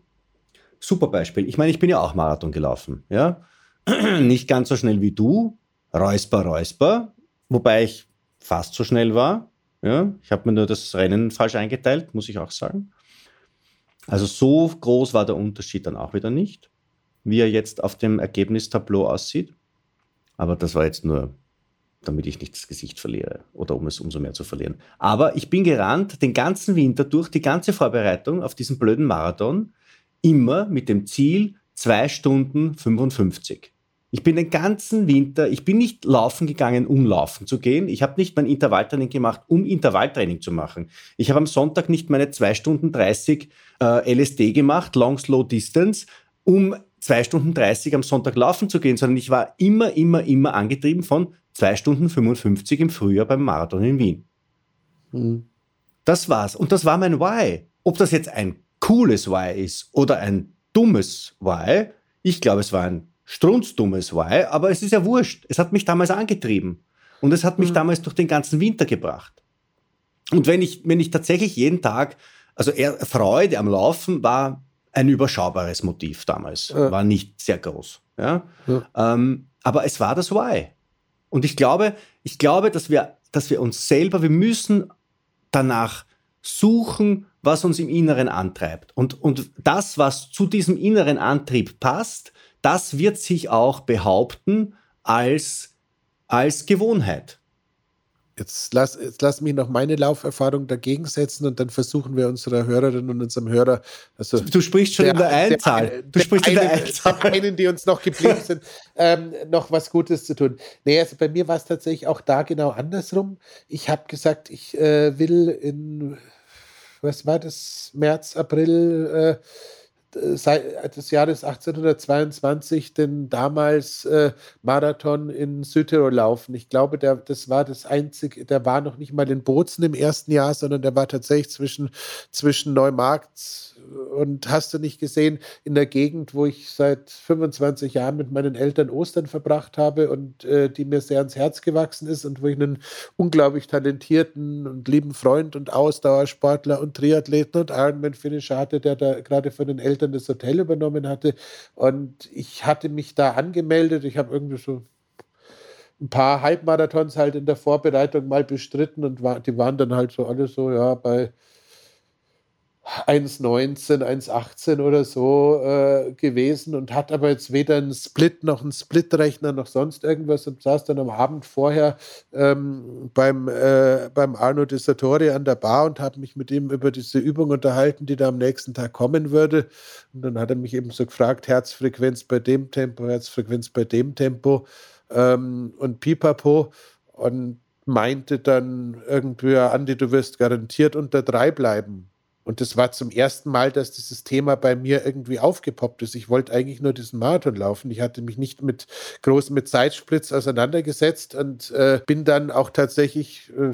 Super Beispiel. Ich meine, ich bin ja auch Marathon gelaufen. Ja? Nicht ganz so schnell wie du. Räusper, Räusper. Wobei ich fast so schnell war. Ja, ich habe mir nur das Rennen falsch eingeteilt, muss ich auch sagen. Also so groß war der Unterschied dann auch wieder nicht, wie er jetzt auf dem Ergebnistableau aussieht. Aber das war jetzt nur, damit ich nicht das Gesicht verliere oder um es umso mehr zu verlieren. Aber ich bin gerannt den ganzen Winter durch, die ganze Vorbereitung auf diesen blöden Marathon, immer mit dem Ziel 2 Stunden 55. Ich bin den ganzen Winter, ich bin nicht laufen gegangen, um laufen zu gehen. Ich habe nicht mein Intervalltraining gemacht, um Intervalltraining zu machen. Ich habe am Sonntag nicht meine 2 Stunden 30 äh, LSD gemacht, Long Slow Distance, um 2 Stunden 30 am Sonntag laufen zu gehen, sondern ich war immer, immer, immer angetrieben von 2 Stunden 55 im Frühjahr beim Marathon in Wien. Mhm. Das war's. Und das war mein Why. Ob das jetzt ein cooles Why ist oder ein dummes Why, ich glaube, es war ein strunzdummes Why, aber es ist ja wurscht. Es hat mich damals angetrieben. Und es hat mich mhm. damals durch den ganzen Winter gebracht. Und wenn ich, wenn ich tatsächlich jeden Tag, also Freude am Laufen war ein überschaubares Motiv damals, ja. war nicht sehr groß. Ja? ja. Ähm, aber es war das Why. Und ich glaube, ich glaube, dass wir, dass wir uns selber, wir müssen danach suchen, was uns im Inneren antreibt. Und, und das, was zu diesem inneren Antrieb passt, das wird sich auch behaupten als, als Gewohnheit. Jetzt lass, jetzt lass mich noch meine Lauferfahrung dagegen setzen und dann versuchen wir unserer Hörerin und unserem Hörer. Also du sprichst schon der, in der Einzahl. Der, du sprichst einen, in der Einzahl. einen, die uns noch geblieben sind, ähm, noch was Gutes zu tun. Nee, also bei mir war es tatsächlich auch da genau andersrum. Ich habe gesagt, ich äh, will in, was war das, März, April, äh, des Jahres 1822 den damals äh, Marathon in Südtirol laufen. Ich glaube, der, das war das einzige, der war noch nicht mal in Bozen im ersten Jahr, sondern der war tatsächlich zwischen, zwischen Neumarkt und hast du nicht gesehen, in der Gegend, wo ich seit 25 Jahren mit meinen Eltern Ostern verbracht habe und äh, die mir sehr ans Herz gewachsen ist und wo ich einen unglaublich talentierten und lieben Freund und Ausdauersportler und Triathleten und Ironman-Finisher hatte, der da gerade von den Eltern das Hotel übernommen hatte. Und ich hatte mich da angemeldet. Ich habe irgendwie so ein paar Halbmarathons halt in der Vorbereitung mal bestritten und war, die waren dann halt so alle so, ja, bei 1,19, 1,18 oder so äh, gewesen und hat aber jetzt weder einen Split noch einen Splitrechner noch sonst irgendwas und saß dann am Abend vorher ähm, beim, äh, beim Arno de Sartori an der Bar und habe mich mit ihm über diese Übung unterhalten, die da am nächsten Tag kommen würde. Und dann hat er mich eben so gefragt, Herzfrequenz bei dem Tempo, Herzfrequenz bei dem Tempo ähm, und Pipapo und meinte dann irgendwie, Andi, du wirst garantiert unter drei bleiben. Und das war zum ersten Mal, dass dieses Thema bei mir irgendwie aufgepoppt ist. Ich wollte eigentlich nur diesen Marathon laufen. Ich hatte mich nicht mit großen, mit Zeitsplits auseinandergesetzt und äh, bin dann auch tatsächlich, äh,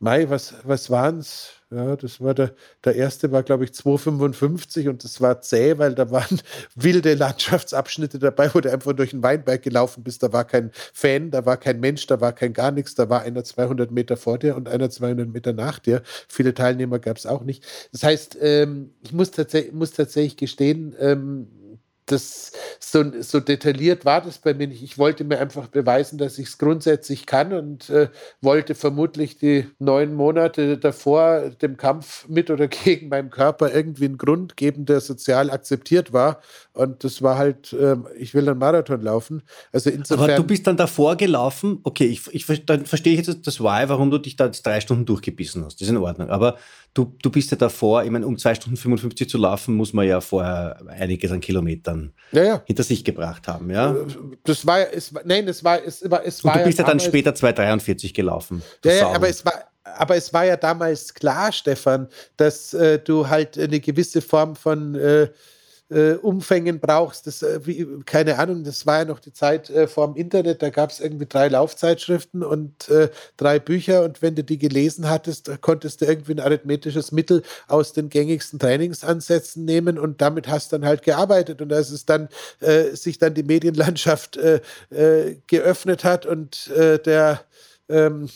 Mai, was, was waren es? Ja, das war der, der erste war, glaube ich, 2,55 und das war zäh, weil da waren wilde Landschaftsabschnitte dabei, wo du einfach durch den Weinberg gelaufen bist. Da war kein Fan, da war kein Mensch, da war kein gar nichts. Da war einer 200 Meter vor dir und einer 200 Meter nach dir. Viele Teilnehmer gab es auch nicht. Das heißt, ähm, ich muss, tats muss tatsächlich gestehen, ähm, das so, so detailliert war das bei mir nicht. Ich wollte mir einfach beweisen, dass ich es grundsätzlich kann und äh, wollte vermutlich die neun Monate davor dem Kampf mit oder gegen meinen Körper irgendwie einen Grund geben, der sozial akzeptiert war. Und das war halt, äh, ich will einen Marathon laufen. Also insofern. Aber du bist dann davor gelaufen. Okay, ich, ich, dann verstehe ich jetzt das Why, warum du dich da jetzt drei Stunden durchgebissen hast. Das ist in Ordnung. Aber du, du bist ja davor, ich meine, um zwei Stunden 55 zu laufen, muss man ja vorher einiges an Kilometern ja, ja. hinter sich gebracht haben, ja? Das war, es, nein, es war, es war, es war. Und du bist ja, ja dann später 2,43 gelaufen. Ja, ja, aber es war, aber es war ja damals klar, Stefan, dass äh, du halt eine gewisse Form von äh, äh, Umfängen brauchst. Das, äh, wie, keine Ahnung, das war ja noch die Zeit äh, vor dem Internet, da gab es irgendwie drei Laufzeitschriften und äh, drei Bücher und wenn du die gelesen hattest, konntest du irgendwie ein arithmetisches Mittel aus den gängigsten Trainingsansätzen nehmen und damit hast dann halt gearbeitet und als es dann äh, sich dann die Medienlandschaft äh, geöffnet hat und der ähm,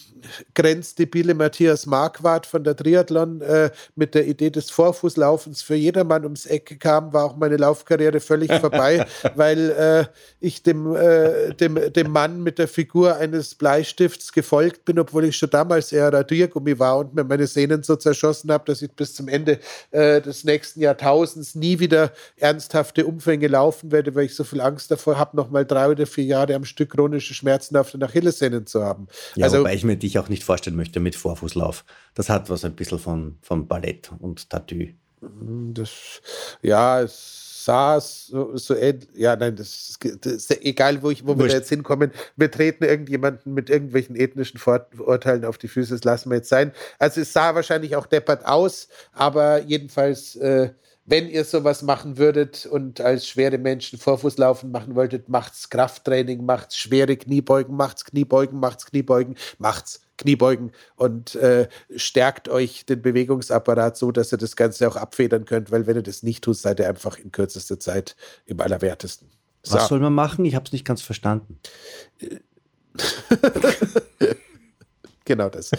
grenzdebile Matthias Marquardt von der Triathlon äh, mit der Idee des Vorfußlaufens für jedermann ums Eck kam, war auch meine Laufkarriere völlig vorbei, weil äh, ich dem, äh, dem, dem Mann mit der Figur eines Bleistifts gefolgt bin, obwohl ich schon damals eher Radiergummi war und mir meine Sehnen so zerschossen habe, dass ich bis zum Ende äh, des nächsten Jahrtausends nie wieder ernsthafte Umfänge laufen werde, weil ich so viel Angst davor habe, noch mal drei oder vier Jahre am Stück chronische Schmerzen auf den Achillessehnen zu haben. Ja, also, wobei ich mir dich auch nicht vorstellen möchte mit Vorfußlauf. Das hat was ein bisschen von, von Ballett und Tattoo. Mhm, das, ja, es sah so, so ja, nein, das, das, egal, wo, ich, wo wir jetzt hinkommen. Wir treten irgendjemanden mit irgendwelchen ethnischen Vorurteilen auf die Füße, das lassen wir jetzt sein. Also es sah wahrscheinlich auch deppert aus, aber jedenfalls äh, wenn ihr sowas machen würdet und als schwere Menschen Vorfußlaufen machen wolltet, macht's Krafttraining, macht's schwere Kniebeugen, macht's Kniebeugen, macht's Kniebeugen, macht's Kniebeugen und äh, stärkt euch den Bewegungsapparat so, dass ihr das Ganze auch abfedern könnt, weil wenn ihr das nicht tut, seid ihr einfach in kürzester Zeit im Allerwertesten. So. Was soll man machen? Ich habe es nicht ganz verstanden. genau das.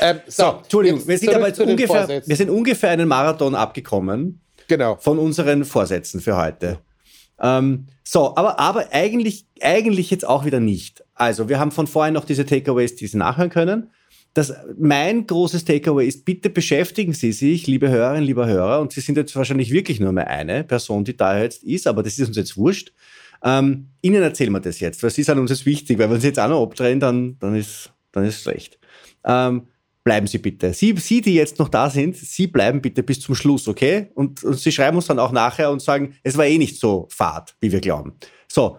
Ähm, so, so, Entschuldigung, wir sind aber jetzt ungefähr, wir sind ungefähr einen Marathon abgekommen. Genau. Von unseren Vorsätzen für heute. Ähm, so, aber, aber eigentlich, eigentlich jetzt auch wieder nicht. Also, wir haben von vorhin noch diese Takeaways, die Sie nachhören können. Das, mein großes Takeaway ist, bitte beschäftigen Sie sich, liebe Hörerinnen, lieber Hörer, und Sie sind jetzt wahrscheinlich wirklich nur mehr eine Person, die da jetzt ist, aber das ist uns jetzt wurscht. Ähm, Ihnen erzählen wir das jetzt, weil Sie sind uns jetzt wichtig, weil wenn Sie jetzt auch noch abdrehen, dann, dann ist, dann ist schlecht. Ähm, bleiben Sie bitte. Sie, Sie, die jetzt noch da sind, Sie bleiben bitte bis zum Schluss, okay? Und, und Sie schreiben uns dann auch nachher und sagen, es war eh nicht so fad, wie wir glauben. So,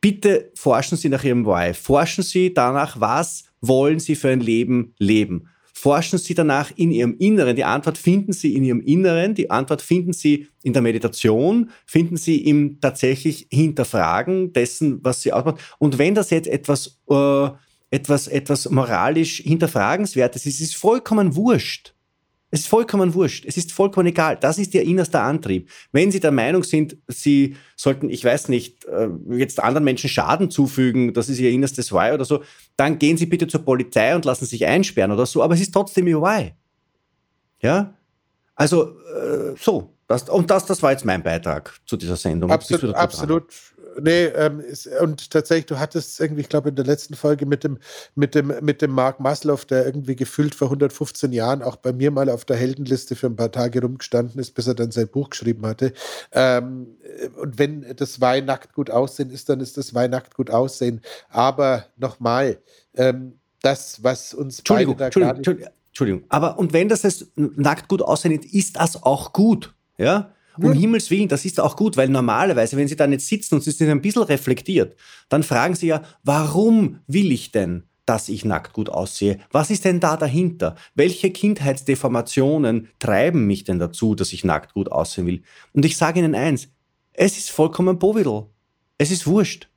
bitte forschen Sie nach Ihrem Why. Forschen Sie danach, was wollen Sie für ein Leben leben. Forschen Sie danach in Ihrem Inneren. Die Antwort finden Sie in Ihrem Inneren. Die Antwort finden Sie in der Meditation. Finden Sie im tatsächlich Hinterfragen dessen, was Sie ausmacht. Und wenn das jetzt etwas äh, etwas, etwas moralisch hinterfragenswertes ist, ist vollkommen wurscht. Es ist vollkommen wurscht. Es ist vollkommen egal. Das ist Ihr innerster Antrieb. Wenn Sie der Meinung sind, Sie sollten, ich weiß nicht, äh, jetzt anderen Menschen Schaden zufügen, das ist Ihr innerstes Why oder so, dann gehen Sie bitte zur Polizei und lassen sich einsperren oder so. Aber es ist trotzdem Ihr Why. Ja? Also, äh, so. Das, und das, das war jetzt mein Beitrag zu dieser Sendung. Absolut, absolut nee, ähm, ist, und tatsächlich, du hattest irgendwie, ich glaube, in der letzten Folge mit dem, mit dem, mit dem Mark Maslow, der irgendwie gefühlt vor 115 Jahren auch bei mir mal auf der Heldenliste für ein paar Tage rumgestanden ist, bis er dann sein Buch geschrieben hatte. Ähm, und wenn das Wein nackt gut aussehen ist, dann ist das Wein nackt gut aussehen. Aber nochmal, ähm, das, was uns Entschuldigung, beide da Entschuldigung, Entschuldigung, Entschuldigung, aber und wenn das jetzt nackt gut aussehen ist das auch gut, ja? Um ja. Himmels Willen, das ist auch gut, weil normalerweise, wenn Sie da nicht sitzen und Sie sind ein bisschen reflektiert, dann fragen Sie ja, warum will ich denn, dass ich nackt gut aussehe? Was ist denn da dahinter? Welche Kindheitsdeformationen treiben mich denn dazu, dass ich nackt gut aussehen will? Und ich sage Ihnen eins, es ist vollkommen Bovidel. Es ist wurscht.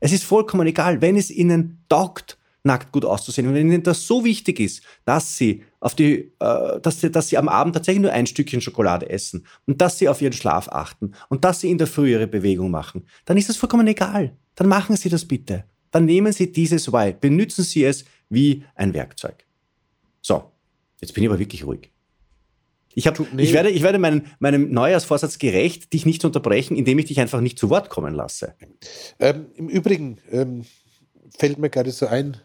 Es ist vollkommen egal, wenn es Ihnen taugt, nackt gut auszusehen. Und wenn Ihnen das so wichtig ist, dass Sie auf die, äh, dass Sie, dass Sie am Abend tatsächlich nur ein Stückchen Schokolade essen und dass Sie auf Ihren Schlaf achten und dass Sie in der Früh Ihre Bewegung machen, dann ist das vollkommen egal. Dann machen Sie das bitte. Dann nehmen Sie dieses Why, benutzen Sie es wie ein Werkzeug. So, jetzt bin ich aber wirklich ruhig. Ich, hab, nee. ich werde, ich werde meinen, meinem Neujahrsvorsatz gerecht, dich nicht zu unterbrechen, indem ich dich einfach nicht zu Wort kommen lasse. Ähm, Im Übrigen ähm, fällt mir gerade so ein,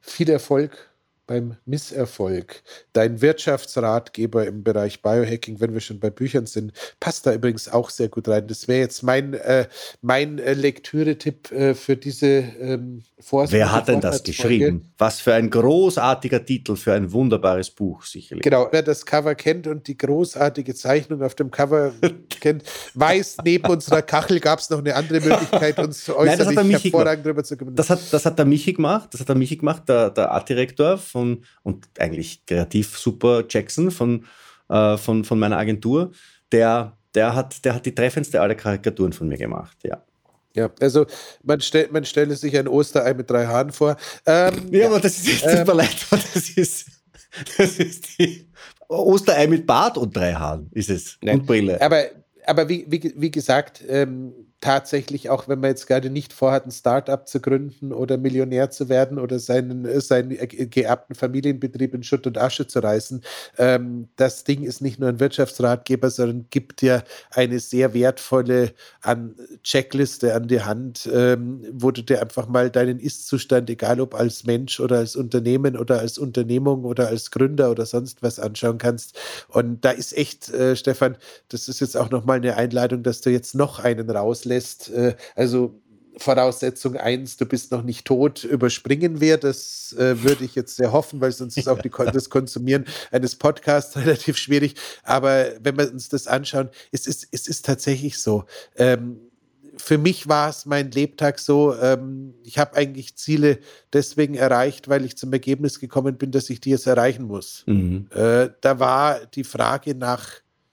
viel Erfolg beim Misserfolg. Dein Wirtschaftsratgeber im Bereich Biohacking, wenn wir schon bei Büchern sind, passt da übrigens auch sehr gut rein. Das wäre jetzt mein, äh, mein äh, Lektüre-Tipp äh, für diese ähm, Vorsicht. Wer hat denn das geschrieben? Was für ein großartiger Titel für ein wunderbares Buch, sicherlich. Genau, wer das Cover kennt und die großartige Zeichnung auf dem Cover kennt, weiß, neben unserer Kachel gab es noch eine andere Möglichkeit, uns äußerlich Nein, hervorragend darüber zu kommunizieren. Das hat, das hat der Michi gemacht, das hat der Michi gemacht, der, der Artdirektor von von und eigentlich kreativ super Jackson von, äh, von, von meiner Agentur, der, der, hat, der hat die treffendste aller Karikaturen von mir gemacht, ja. Ja, also man, stell, man stelle sich ein Osterei mit drei Haaren vor. Ähm, ja, aber das ist, tut ähm, leid, das ist, das ist die Osterei mit Bart und drei Haaren, ist es. Nein, und Brille. Aber, aber wie, wie, wie gesagt, ähm, tatsächlich, auch wenn man jetzt gerade nicht vorhat, ein Startup zu gründen oder Millionär zu werden oder seinen, seinen geerbten Familienbetrieb in Schutt und Asche zu reißen, ähm, das Ding ist nicht nur ein Wirtschaftsratgeber, sondern gibt dir eine sehr wertvolle an Checkliste an die Hand, ähm, wo du dir einfach mal deinen Ist-Zustand, egal ob als Mensch oder als Unternehmen oder als Unternehmung oder als Gründer oder sonst was anschauen kannst. Und da ist echt, äh, Stefan, das ist jetzt auch nochmal eine Einladung, dass du jetzt noch einen rauslässt lässt. Äh, also Voraussetzung 1, du bist noch nicht tot, überspringen wir. Das äh, würde ich jetzt sehr hoffen, weil sonst ist auch die, das Konsumieren eines Podcasts relativ schwierig. Aber wenn wir uns das anschauen, es ist, es ist tatsächlich so. Ähm, für mich war es mein Lebtag so, ähm, ich habe eigentlich Ziele deswegen erreicht, weil ich zum Ergebnis gekommen bin, dass ich die jetzt erreichen muss. Mhm. Äh, da war die Frage nach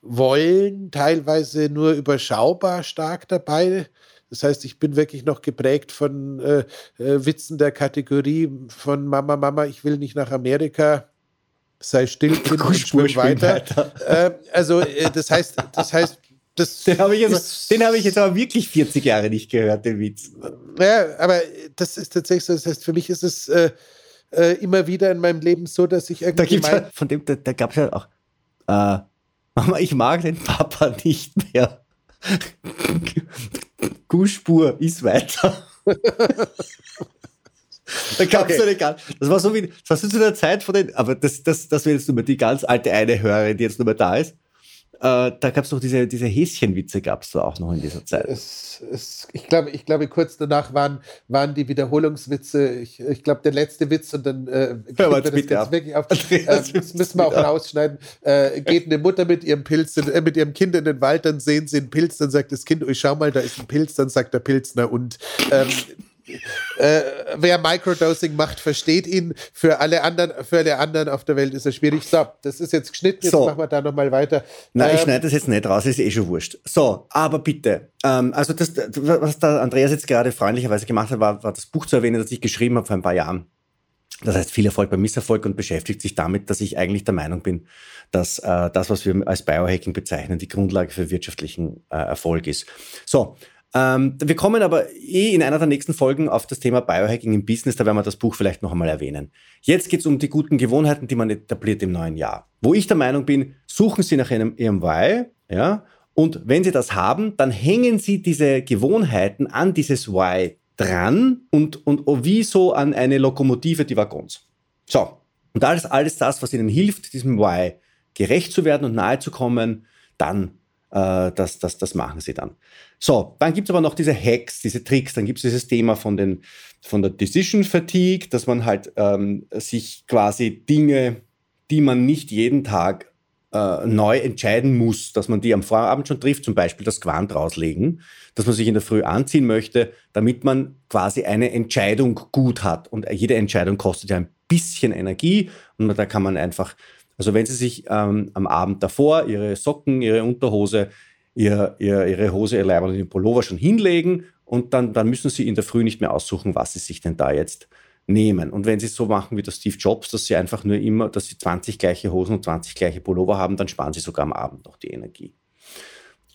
wollen, teilweise nur überschaubar stark dabei. Das heißt, ich bin wirklich noch geprägt von äh, äh, Witzen der Kategorie von Mama, Mama, ich will nicht nach Amerika, sei still, Kind und schwimm weiter. weiter. Äh, also äh, das heißt, das heißt, das den habe ich, jetzt, hab ich jetzt aber wirklich 40 Jahre nicht gehört, den Witz. Ja, aber das ist tatsächlich so. Das heißt, für mich ist es äh, äh, immer wieder in meinem Leben so, dass ich irgendwie. Da gibt's ja, von dem, da, da gab es ja auch. Äh, Mama, ich mag den Papa nicht mehr. Guspur ist weiter. da gab es okay. eine ganz, das war so wie, das hast du zu der Zeit von den, aber das, das, das wäre jetzt nur mal die ganz alte eine Hörerin, die jetzt nur mal da ist. Äh, da gab es noch diese, diese Häschenwitze, gab es da auch noch in dieser Zeit. Es, es, ich, glaube, ich glaube, kurz danach waren, waren die Wiederholungswitze. Ich, ich glaube, der letzte Witz und dann äh, wir das jetzt ab. wirklich auf. Äh, das müssen wir auch rausschneiden. Äh, geht eine Mutter mit ihrem Pilz, in, äh, mit ihrem Kind in den Wald, dann sehen sie einen Pilz, dann sagt das Kind, oh, schau mal, da ist ein Pilz, dann sagt der Pilzner und ähm, äh, wer Microdosing macht, versteht ihn. Für alle anderen, für alle anderen auf der Welt ist er schwierig. So, das ist jetzt geschnitten. Jetzt so. machen wir da nochmal weiter. Nein, ähm, ich schneide das jetzt nicht raus, ist eh schon wurscht. So, aber bitte. Ähm, also das, was der Andreas jetzt gerade freundlicherweise gemacht hat, war, war das Buch zu erwähnen, das ich geschrieben habe vor ein paar Jahren. Das heißt, viel Erfolg beim Misserfolg und beschäftigt sich damit, dass ich eigentlich der Meinung bin, dass äh, das, was wir als Biohacking bezeichnen, die Grundlage für wirtschaftlichen äh, Erfolg ist. So, ähm, wir kommen aber eh in einer der nächsten Folgen auf das Thema Biohacking im Business, da werden wir das Buch vielleicht noch einmal erwähnen. Jetzt geht es um die guten Gewohnheiten, die man etabliert im neuen Jahr. Wo ich der Meinung bin, suchen Sie nach einem EMY, ja, und wenn Sie das haben, dann hängen Sie diese Gewohnheiten an dieses Y dran und, und wie so an eine Lokomotive die Waggons. So, und alles, alles das, was Ihnen hilft, diesem Y gerecht zu werden und nahe zu kommen, dann äh, das, das, das machen Sie dann. So, dann gibt es aber noch diese Hacks, diese Tricks, dann gibt es dieses Thema von, den, von der Decision Fatigue, dass man halt ähm, sich quasi Dinge, die man nicht jeden Tag äh, neu entscheiden muss, dass man die am Vorabend schon trifft, zum Beispiel das Quant rauslegen, dass man sich in der Früh anziehen möchte, damit man quasi eine Entscheidung gut hat. Und jede Entscheidung kostet ja ein bisschen Energie und da kann man einfach, also wenn Sie sich ähm, am Abend davor Ihre Socken, Ihre Unterhose, ihr, ihr, Ihre Hose, Ihr Leib und Ihren Pullover schon hinlegen und dann, dann müssen Sie in der Früh nicht mehr aussuchen, was Sie sich denn da jetzt nehmen. Und wenn sie es so machen wie der Steve Jobs, dass sie einfach nur immer, dass sie 20 gleiche Hosen und 20 gleiche Pullover haben, dann sparen sie sogar am Abend noch die Energie.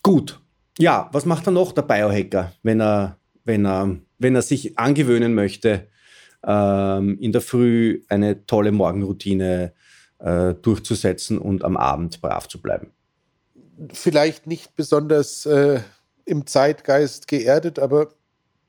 Gut. Ja, was macht er noch, der Biohacker, wenn er, wenn er, wenn er sich angewöhnen möchte, ähm, in der Früh eine tolle Morgenroutine äh, durchzusetzen und am Abend brav zu bleiben? Vielleicht nicht besonders äh, im Zeitgeist geerdet, aber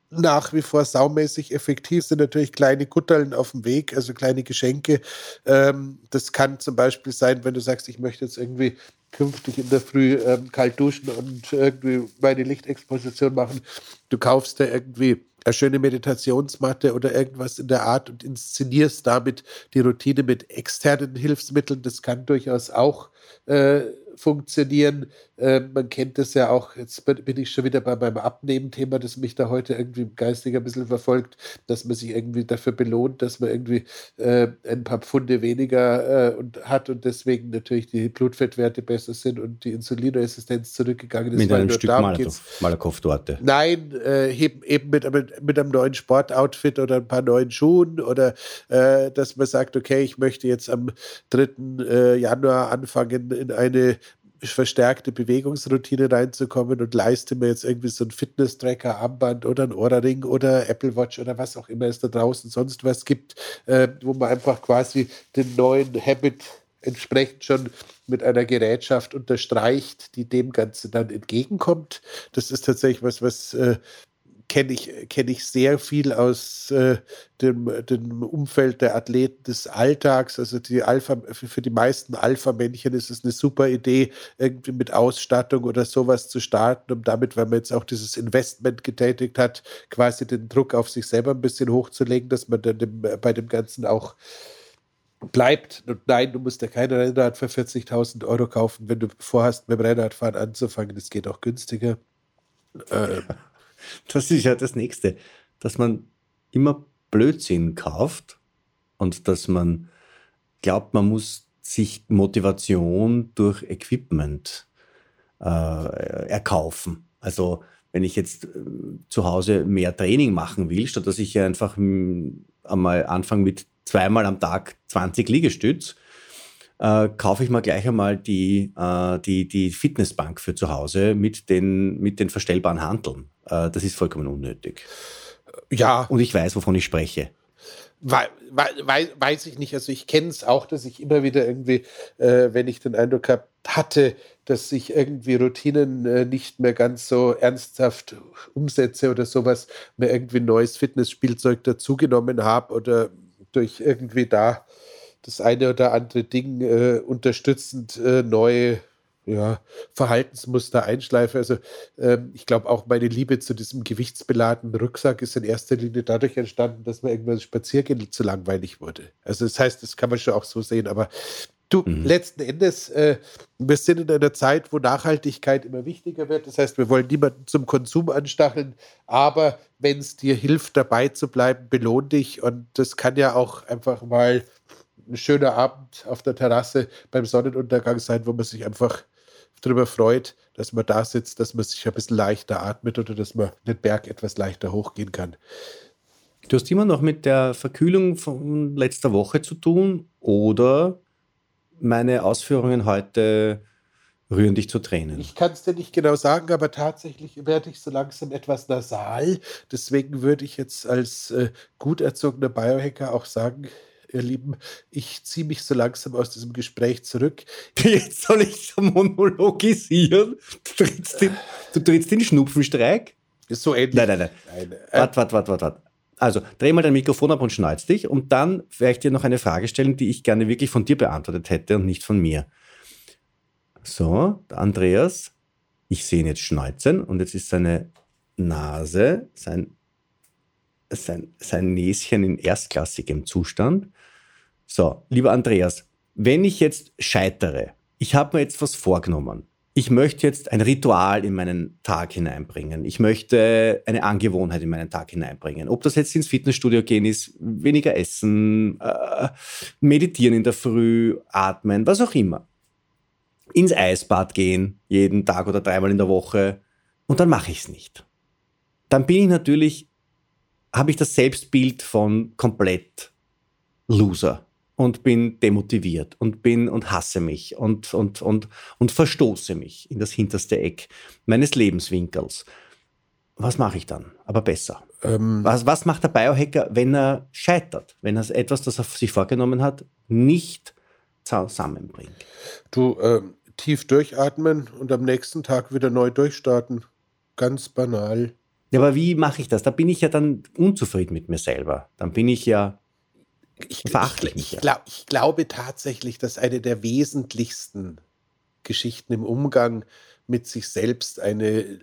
nach wie vor saumäßig effektiv sind natürlich kleine Kutteln auf dem Weg, also kleine Geschenke. Ähm, das kann zum Beispiel sein, wenn du sagst, ich möchte jetzt irgendwie künftig in der Früh ähm, kalt duschen und irgendwie meine Lichtexposition machen. Du kaufst da irgendwie eine schöne Meditationsmatte oder irgendwas in der Art und inszenierst damit die Routine mit externen Hilfsmitteln. Das kann durchaus auch äh, funktionieren. Äh, man kennt das ja auch, jetzt bin ich schon wieder bei meinem Abnehmen-Thema, das mich da heute irgendwie geistig ein bisschen verfolgt, dass man sich irgendwie dafür belohnt, dass man irgendwie äh, ein paar Pfunde weniger äh, und hat und deswegen natürlich die Blutfettwerte besser sind und die Insulinresistenz zurückgegangen ist. Mit einem Stück Malakoff-Torte. Nein, äh, eben, eben mit, mit, mit, einem neuen Sportoutfit oder ein paar neuen Schuhen oder äh, dass man sagt, okay, ich möchte jetzt am 3. Äh, Januar anfangen, in eine verstärkte Bewegungsroutine reinzukommen und leiste mir jetzt irgendwie so ein Fitness-Tracker, Armband oder ein Ohrring oder Apple Watch oder was auch immer es da draußen sonst was gibt, äh, wo man einfach quasi den neuen Habit entsprechend schon mit einer Gerätschaft unterstreicht, die dem Ganzen dann entgegenkommt. Das ist tatsächlich was, was äh, kenne ich, kenn ich sehr viel aus äh, dem, dem Umfeld der Athleten des Alltags. Also die Alpha, für die meisten Alpha-Männchen ist es eine super Idee, irgendwie mit Ausstattung oder sowas zu starten, um damit, weil man jetzt auch dieses Investment getätigt hat, quasi den Druck auf sich selber ein bisschen hochzulegen, dass man dann dem, bei dem Ganzen auch bleibt. Und nein, du musst ja kein Rennrad für 40.000 Euro kaufen, wenn du vorhast, mit dem Rennradfahren anzufangen. Das geht auch günstiger. Ähm, Das ist ja das Nächste, dass man immer Blödsinn kauft und dass man glaubt, man muss sich Motivation durch Equipment äh, erkaufen. Also wenn ich jetzt äh, zu Hause mehr Training machen will, statt dass ich einfach hm, einmal anfange mit zweimal am Tag 20 Liegestütz, äh, kaufe ich mal gleich einmal die, äh, die, die Fitnessbank für zu Hause mit den, mit den verstellbaren Handeln. Äh, das ist vollkommen unnötig. Ja. Und ich weiß, wovon ich spreche. Weiß, weiß ich nicht. Also ich kenne es auch, dass ich immer wieder irgendwie, äh, wenn ich den Eindruck hab, hatte, dass ich irgendwie Routinen äh, nicht mehr ganz so ernsthaft umsetze oder sowas, mir irgendwie ein neues Fitnessspielzeug dazugenommen habe oder durch irgendwie da das eine oder andere Ding äh, unterstützend äh, neue ja, Verhaltensmuster einschleife. Also ähm, ich glaube auch meine Liebe zu diesem gewichtsbeladenen Rucksack ist in erster Linie dadurch entstanden, dass mir irgendwann Spaziergehen zu langweilig wurde. Also das heißt, das kann man schon auch so sehen, aber du, mhm. letzten Endes, äh, wir sind in einer Zeit, wo Nachhaltigkeit immer wichtiger wird. Das heißt, wir wollen niemanden zum Konsum anstacheln, aber wenn es dir hilft, dabei zu bleiben, belohn dich und das kann ja auch einfach mal ein schöner Abend auf der Terrasse beim Sonnenuntergang sein, wo man sich einfach darüber freut, dass man da sitzt, dass man sich ein bisschen leichter atmet oder dass man den Berg etwas leichter hochgehen kann. Du hast immer noch mit der Verkühlung von letzter Woche zu tun oder meine Ausführungen heute rühren dich zu Tränen? Ich kann es dir nicht genau sagen, aber tatsächlich werde ich so langsam etwas nasal. Deswegen würde ich jetzt als äh, gut erzogener Biohacker auch sagen, ihr Lieben, ich ziehe mich so langsam aus diesem Gespräch zurück. Jetzt soll ich so monologisieren? Du trittst den, du trittst den Schnupfenstreik? Ist so ähnlich. Nein, nein, nein. nein äh, warte, warte, warte, warte. Also, dreh mal dein Mikrofon ab und schneid's dich und dann werde ich dir noch eine Frage stellen, die ich gerne wirklich von dir beantwortet hätte und nicht von mir. So, Andreas, ich sehe ihn jetzt schneuzen und jetzt ist seine Nase, sein, sein, sein Näschen in erstklassigem Zustand. So, lieber Andreas, wenn ich jetzt scheitere, ich habe mir jetzt was vorgenommen. Ich möchte jetzt ein Ritual in meinen Tag hineinbringen. Ich möchte eine Angewohnheit in meinen Tag hineinbringen. Ob das jetzt ins Fitnessstudio gehen ist, weniger essen, äh, meditieren in der Früh, atmen, was auch immer ins Eisbad gehen, jeden Tag oder dreimal in der Woche, und dann mache ich es nicht. Dann bin ich natürlich, habe ich das Selbstbild von komplett Loser und bin demotiviert und bin und hasse mich und, und, und, und verstoße mich in das hinterste Eck meines Lebenswinkels. Was mache ich dann? Aber besser. Ähm, was, was macht der Biohacker, wenn er scheitert? Wenn er etwas, das er sich vorgenommen hat, nicht zusammenbringt? Du, ähm, tief durchatmen und am nächsten Tag wieder neu durchstarten. Ganz banal. Ja, aber wie mache ich das? Da bin ich ja dann unzufrieden mit mir selber. Dann bin ich ja. Ich, ich, ich, glaub, ich glaube tatsächlich, dass eine der wesentlichsten Geschichten im Umgang mit sich selbst eine äh,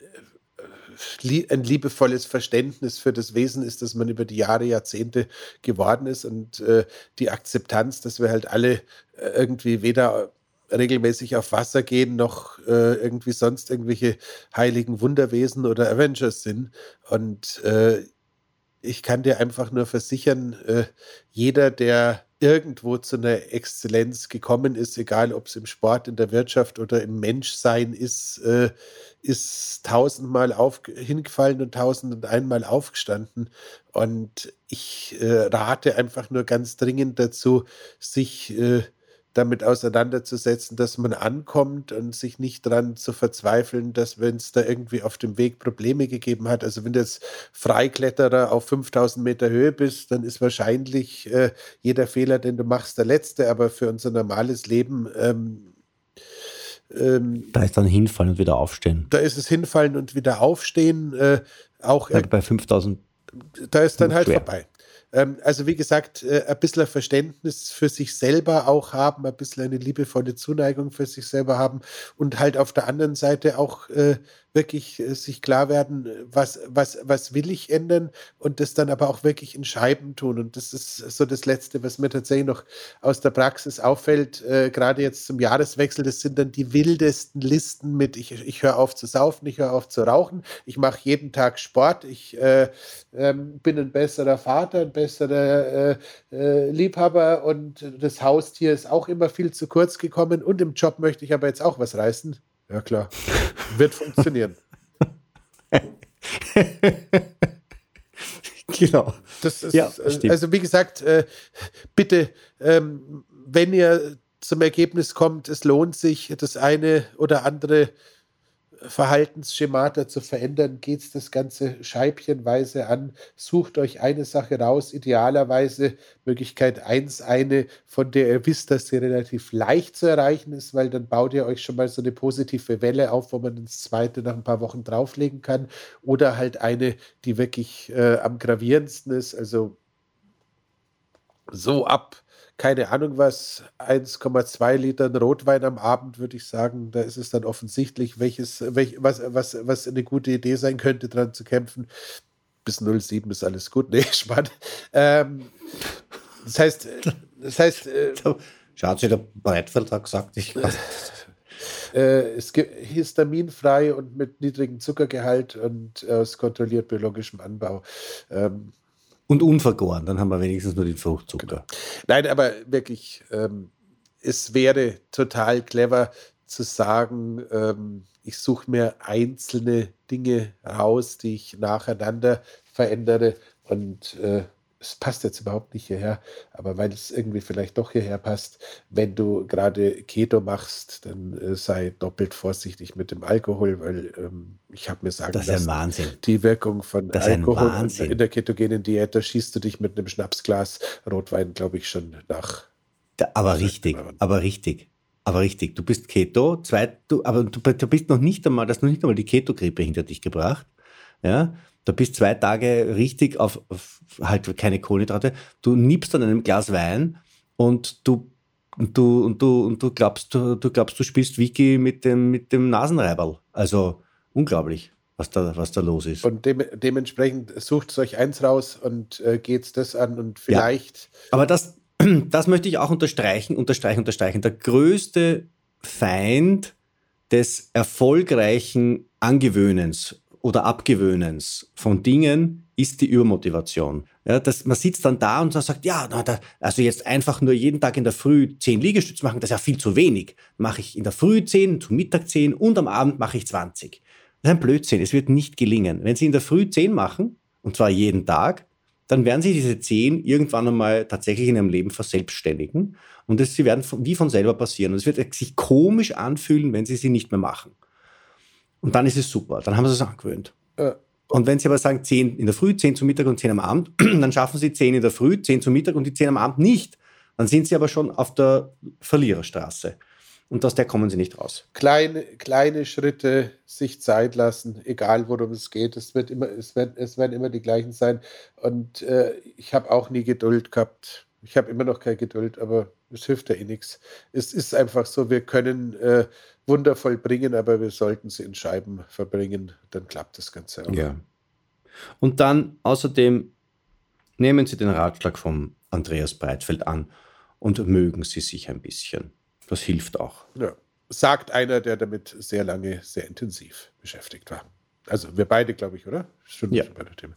ein liebevolles Verständnis für das Wesen ist, das man über die Jahre, Jahrzehnte geworden ist und äh, die Akzeptanz, dass wir halt alle äh, irgendwie weder regelmäßig auf Wasser gehen, noch äh, irgendwie sonst irgendwelche heiligen Wunderwesen oder Avengers sind. Und äh, ich kann dir einfach nur versichern, äh, jeder, der irgendwo zu einer Exzellenz gekommen ist, egal ob es im Sport, in der Wirtschaft oder im Menschsein ist, äh, ist tausendmal auf, hingefallen und tausend und einmal aufgestanden. Und ich äh, rate einfach nur ganz dringend dazu, sich äh, damit auseinanderzusetzen, dass man ankommt und sich nicht daran zu verzweifeln, dass wenn es da irgendwie auf dem Weg Probleme gegeben hat, also wenn du jetzt Freikletterer auf 5000 Meter Höhe bist, dann ist wahrscheinlich äh, jeder Fehler, den du machst, der letzte, aber für unser normales Leben ähm, ähm, da ist dann hinfallen und wieder aufstehen. Da ist es hinfallen und wieder aufstehen. Äh, auch also bei 5000. Da ist dann halt schwer. vorbei. Ähm, also wie gesagt, äh, ein bisschen Verständnis für sich selber auch haben, ein bisschen eine liebevolle Zuneigung für sich selber haben und halt auf der anderen Seite auch äh, wirklich äh, sich klar werden, was, was, was will ich ändern und das dann aber auch wirklich in Scheiben tun. Und das ist so das Letzte, was mir tatsächlich noch aus der Praxis auffällt, äh, gerade jetzt zum Jahreswechsel, das sind dann die wildesten Listen mit, ich, ich höre auf zu saufen, ich höre auf zu rauchen, ich mache jeden Tag Sport, ich äh, ähm, bin ein besserer Vater, ein besserer äh, äh, Liebhaber und das Haustier ist auch immer viel zu kurz gekommen und im Job möchte ich aber jetzt auch was reißen. Ja, klar. Wird funktionieren. genau. Das ist, ja, äh, also wie gesagt, äh, bitte, ähm, wenn ihr zum Ergebnis kommt, es lohnt sich, das eine oder andere Verhaltensschemata zu verändern, geht es das Ganze scheibchenweise an. Sucht euch eine Sache raus, idealerweise Möglichkeit 1 eine, von der ihr wisst, dass sie relativ leicht zu erreichen ist, weil dann baut ihr euch schon mal so eine positive Welle auf, wo man ins zweite nach ein paar Wochen drauflegen kann. Oder halt eine, die wirklich äh, am gravierendsten ist, also so ab keine Ahnung was, 1,2 Litern Rotwein am Abend, würde ich sagen. Da ist es dann offensichtlich, welches, welch, was, was, was eine gute Idee sein könnte, dran zu kämpfen. Bis 07 ist alles gut. Nee, spannend. Ähm, das heißt, das heißt. Äh, Schaut sich der Breitfelder gesagt, ich. Äh, es gibt histaminfrei und mit niedrigem Zuckergehalt und aus kontrolliert biologischem Anbau. Ähm, und unvergoren, dann haben wir wenigstens nur den Fruchtzucker. Genau. Nein, aber wirklich, ähm, es wäre total clever zu sagen, ähm, ich suche mir einzelne Dinge raus, die ich nacheinander verändere und äh, es passt jetzt überhaupt nicht hierher, aber weil es irgendwie vielleicht doch hierher passt, wenn du gerade Keto machst, dann äh, sei doppelt vorsichtig mit dem Alkohol, weil ähm, ich habe mir sagen das ist lassen, ein Wahnsinn. die Wirkung von Alkohol in der ketogenen Diät, da schießt du dich mit einem Schnapsglas Rotwein, glaube ich, schon nach. Da, aber richtig, aber richtig. Aber richtig, du bist Keto, zwei, du, aber du, du bist noch nicht einmal, das noch nicht einmal die Keto-Grippe hinter dich gebracht. Ja, da bist zwei Tage richtig auf, auf, halt keine Kohlenhydrate. Du nippst an einem Glas Wein und du und du und du und du glaubst du, du glaubst du spielst Wiki mit dem mit dem Nasenreiberl. Also unglaublich, was da was da los ist. Und de dementsprechend sucht euch eins raus und äh, geht's das an und vielleicht. Ja. Aber das das möchte ich auch unterstreichen, unterstreichen, unterstreichen. Der größte Feind des erfolgreichen Angewöhnens oder Abgewöhnens von Dingen ist die Übermotivation. Ja, das, man sitzt dann da und sagt, ja, na, da, also jetzt einfach nur jeden Tag in der Früh zehn Liegestütze machen, das ist ja viel zu wenig. Mache ich in der Früh zehn, zum Mittag zehn und am Abend mache ich 20. Das ist ein Blödsinn, es wird nicht gelingen. Wenn Sie in der Früh zehn machen, und zwar jeden Tag, dann werden Sie diese zehn irgendwann einmal tatsächlich in Ihrem Leben verselbstständigen und das, sie werden wie von selber passieren. Und es wird sich komisch anfühlen, wenn Sie sie nicht mehr machen. Und dann ist es super. Dann haben sie es angewöhnt. Äh. Und wenn Sie aber sagen, 10 in der Früh, 10 zum Mittag und 10 am Abend, dann schaffen Sie 10 in der Früh, 10 zum Mittag und die 10 am Abend nicht. Dann sind Sie aber schon auf der Verliererstraße. Und aus der kommen Sie nicht raus. Kleine, kleine Schritte, sich Zeit lassen, egal worum es geht. Es, wird immer, es, wird, es werden immer die gleichen sein. Und äh, ich habe auch nie Geduld gehabt. Ich habe immer noch keine Geduld, aber es hilft ja eh nichts. Es ist einfach so, wir können äh, Wunder vollbringen, aber wir sollten sie in Scheiben verbringen, dann klappt das Ganze auch. Ja. Und dann außerdem nehmen Sie den Ratschlag vom Andreas Breitfeld an und mögen Sie sich ein bisschen. Das hilft auch. Ja. Sagt einer, der damit sehr lange, sehr intensiv beschäftigt war. Also wir beide, glaube ich, oder? Schon, ja. bei Thema.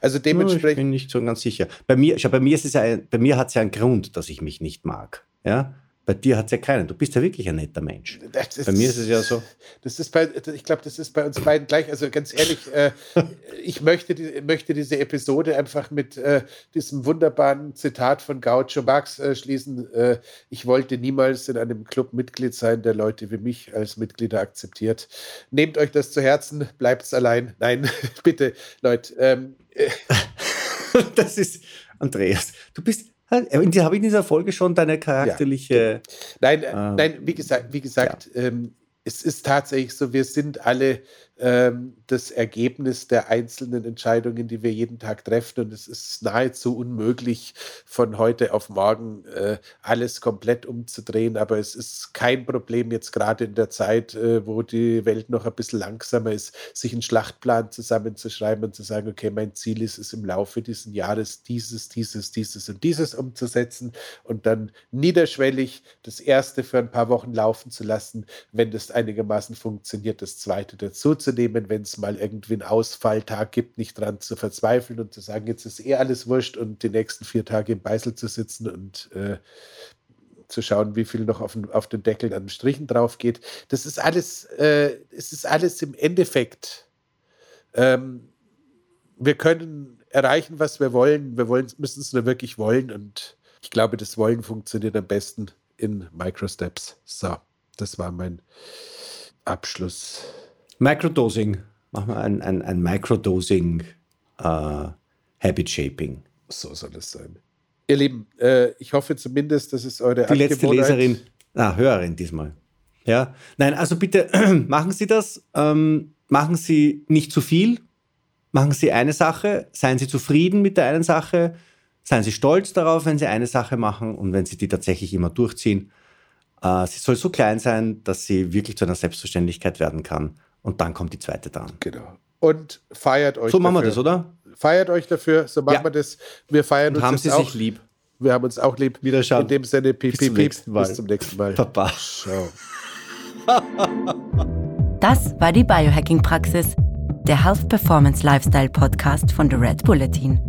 Also dementsprechend. Ich bin nicht so ganz sicher. Bei mir, schau, bei mir ist es ja, bei mir hat es ja einen Grund, dass ich mich nicht mag. Ja, bei dir hat es ja keinen. Du bist ja wirklich ein netter Mensch. Das, bei mir ist es ja so. Das ist bei, ich glaube, das ist bei uns beiden gleich. Also ganz ehrlich, äh, ich möchte, die, möchte diese Episode einfach mit äh, diesem wunderbaren Zitat von Gaucho Marx äh, schließen. Äh, ich wollte niemals in einem Club Mitglied sein, der Leute wie mich als Mitglieder akzeptiert. Nehmt euch das zu Herzen, bleibt allein. Nein, bitte, Leute. Ähm, das ist Andreas. Du bist habe ich in dieser Folge schon deine charakterliche. Ja. Nein, äh, ähm, nein, wie gesagt, wie gesagt, ja. ähm, es ist tatsächlich so, wir sind alle das Ergebnis der einzelnen Entscheidungen, die wir jeden Tag treffen. Und es ist nahezu unmöglich, von heute auf morgen äh, alles komplett umzudrehen. Aber es ist kein Problem, jetzt gerade in der Zeit, äh, wo die Welt noch ein bisschen langsamer ist, sich einen Schlachtplan zusammenzuschreiben und zu sagen, okay, mein Ziel ist es im Laufe dieses Jahres dieses, dieses, dieses und dieses umzusetzen und dann niederschwellig das erste für ein paar Wochen laufen zu lassen, wenn das einigermaßen funktioniert, das zweite dazu zu nehmen, wenn es mal irgendwie einen Ausfalltag gibt, nicht dran zu verzweifeln und zu sagen, jetzt ist eh alles wurscht und die nächsten vier Tage im Beißel zu sitzen und äh, zu schauen, wie viel noch auf den, auf den Deckel an Strichen drauf geht. Das ist alles, äh, es ist alles im Endeffekt. Ähm, wir können erreichen, was wir wollen. Wir müssen es nur wirklich wollen und ich glaube, das Wollen funktioniert am besten in Microsteps. So, das war mein Abschluss. Microdosing. Machen wir ein, ein, ein Microdosing äh, Habit Shaping. So soll es sein. Ihr Lieben, äh, ich hoffe zumindest, dass es eure Die letzte Leserin, ah, Hörerin diesmal. Ja, nein, also bitte machen Sie das. Ähm, machen Sie nicht zu viel. Machen Sie eine Sache. Seien Sie zufrieden mit der einen Sache. Seien Sie stolz darauf, wenn Sie eine Sache machen und wenn Sie die tatsächlich immer durchziehen. Äh, sie soll so klein sein, dass sie wirklich zu einer Selbstverständlichkeit werden kann. Und dann kommt die zweite dran. Genau. Und feiert euch. So machen wir das, oder? Feiert euch dafür, so machen ja. wir das. Wir feiern Und uns haben Sie auch. sich lieb. Wir haben uns auch lieb. Wiederschauen. In dem Sinne, piep, piep, piep. Bis zum nächsten Mal. Papa. Ciao. Das war die Biohacking-Praxis, der Health Performance Lifestyle Podcast von The Red Bulletin.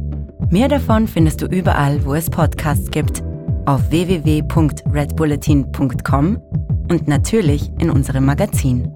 Mehr davon findest du überall, wo es Podcasts gibt, auf www.redbulletin.com und natürlich in unserem Magazin.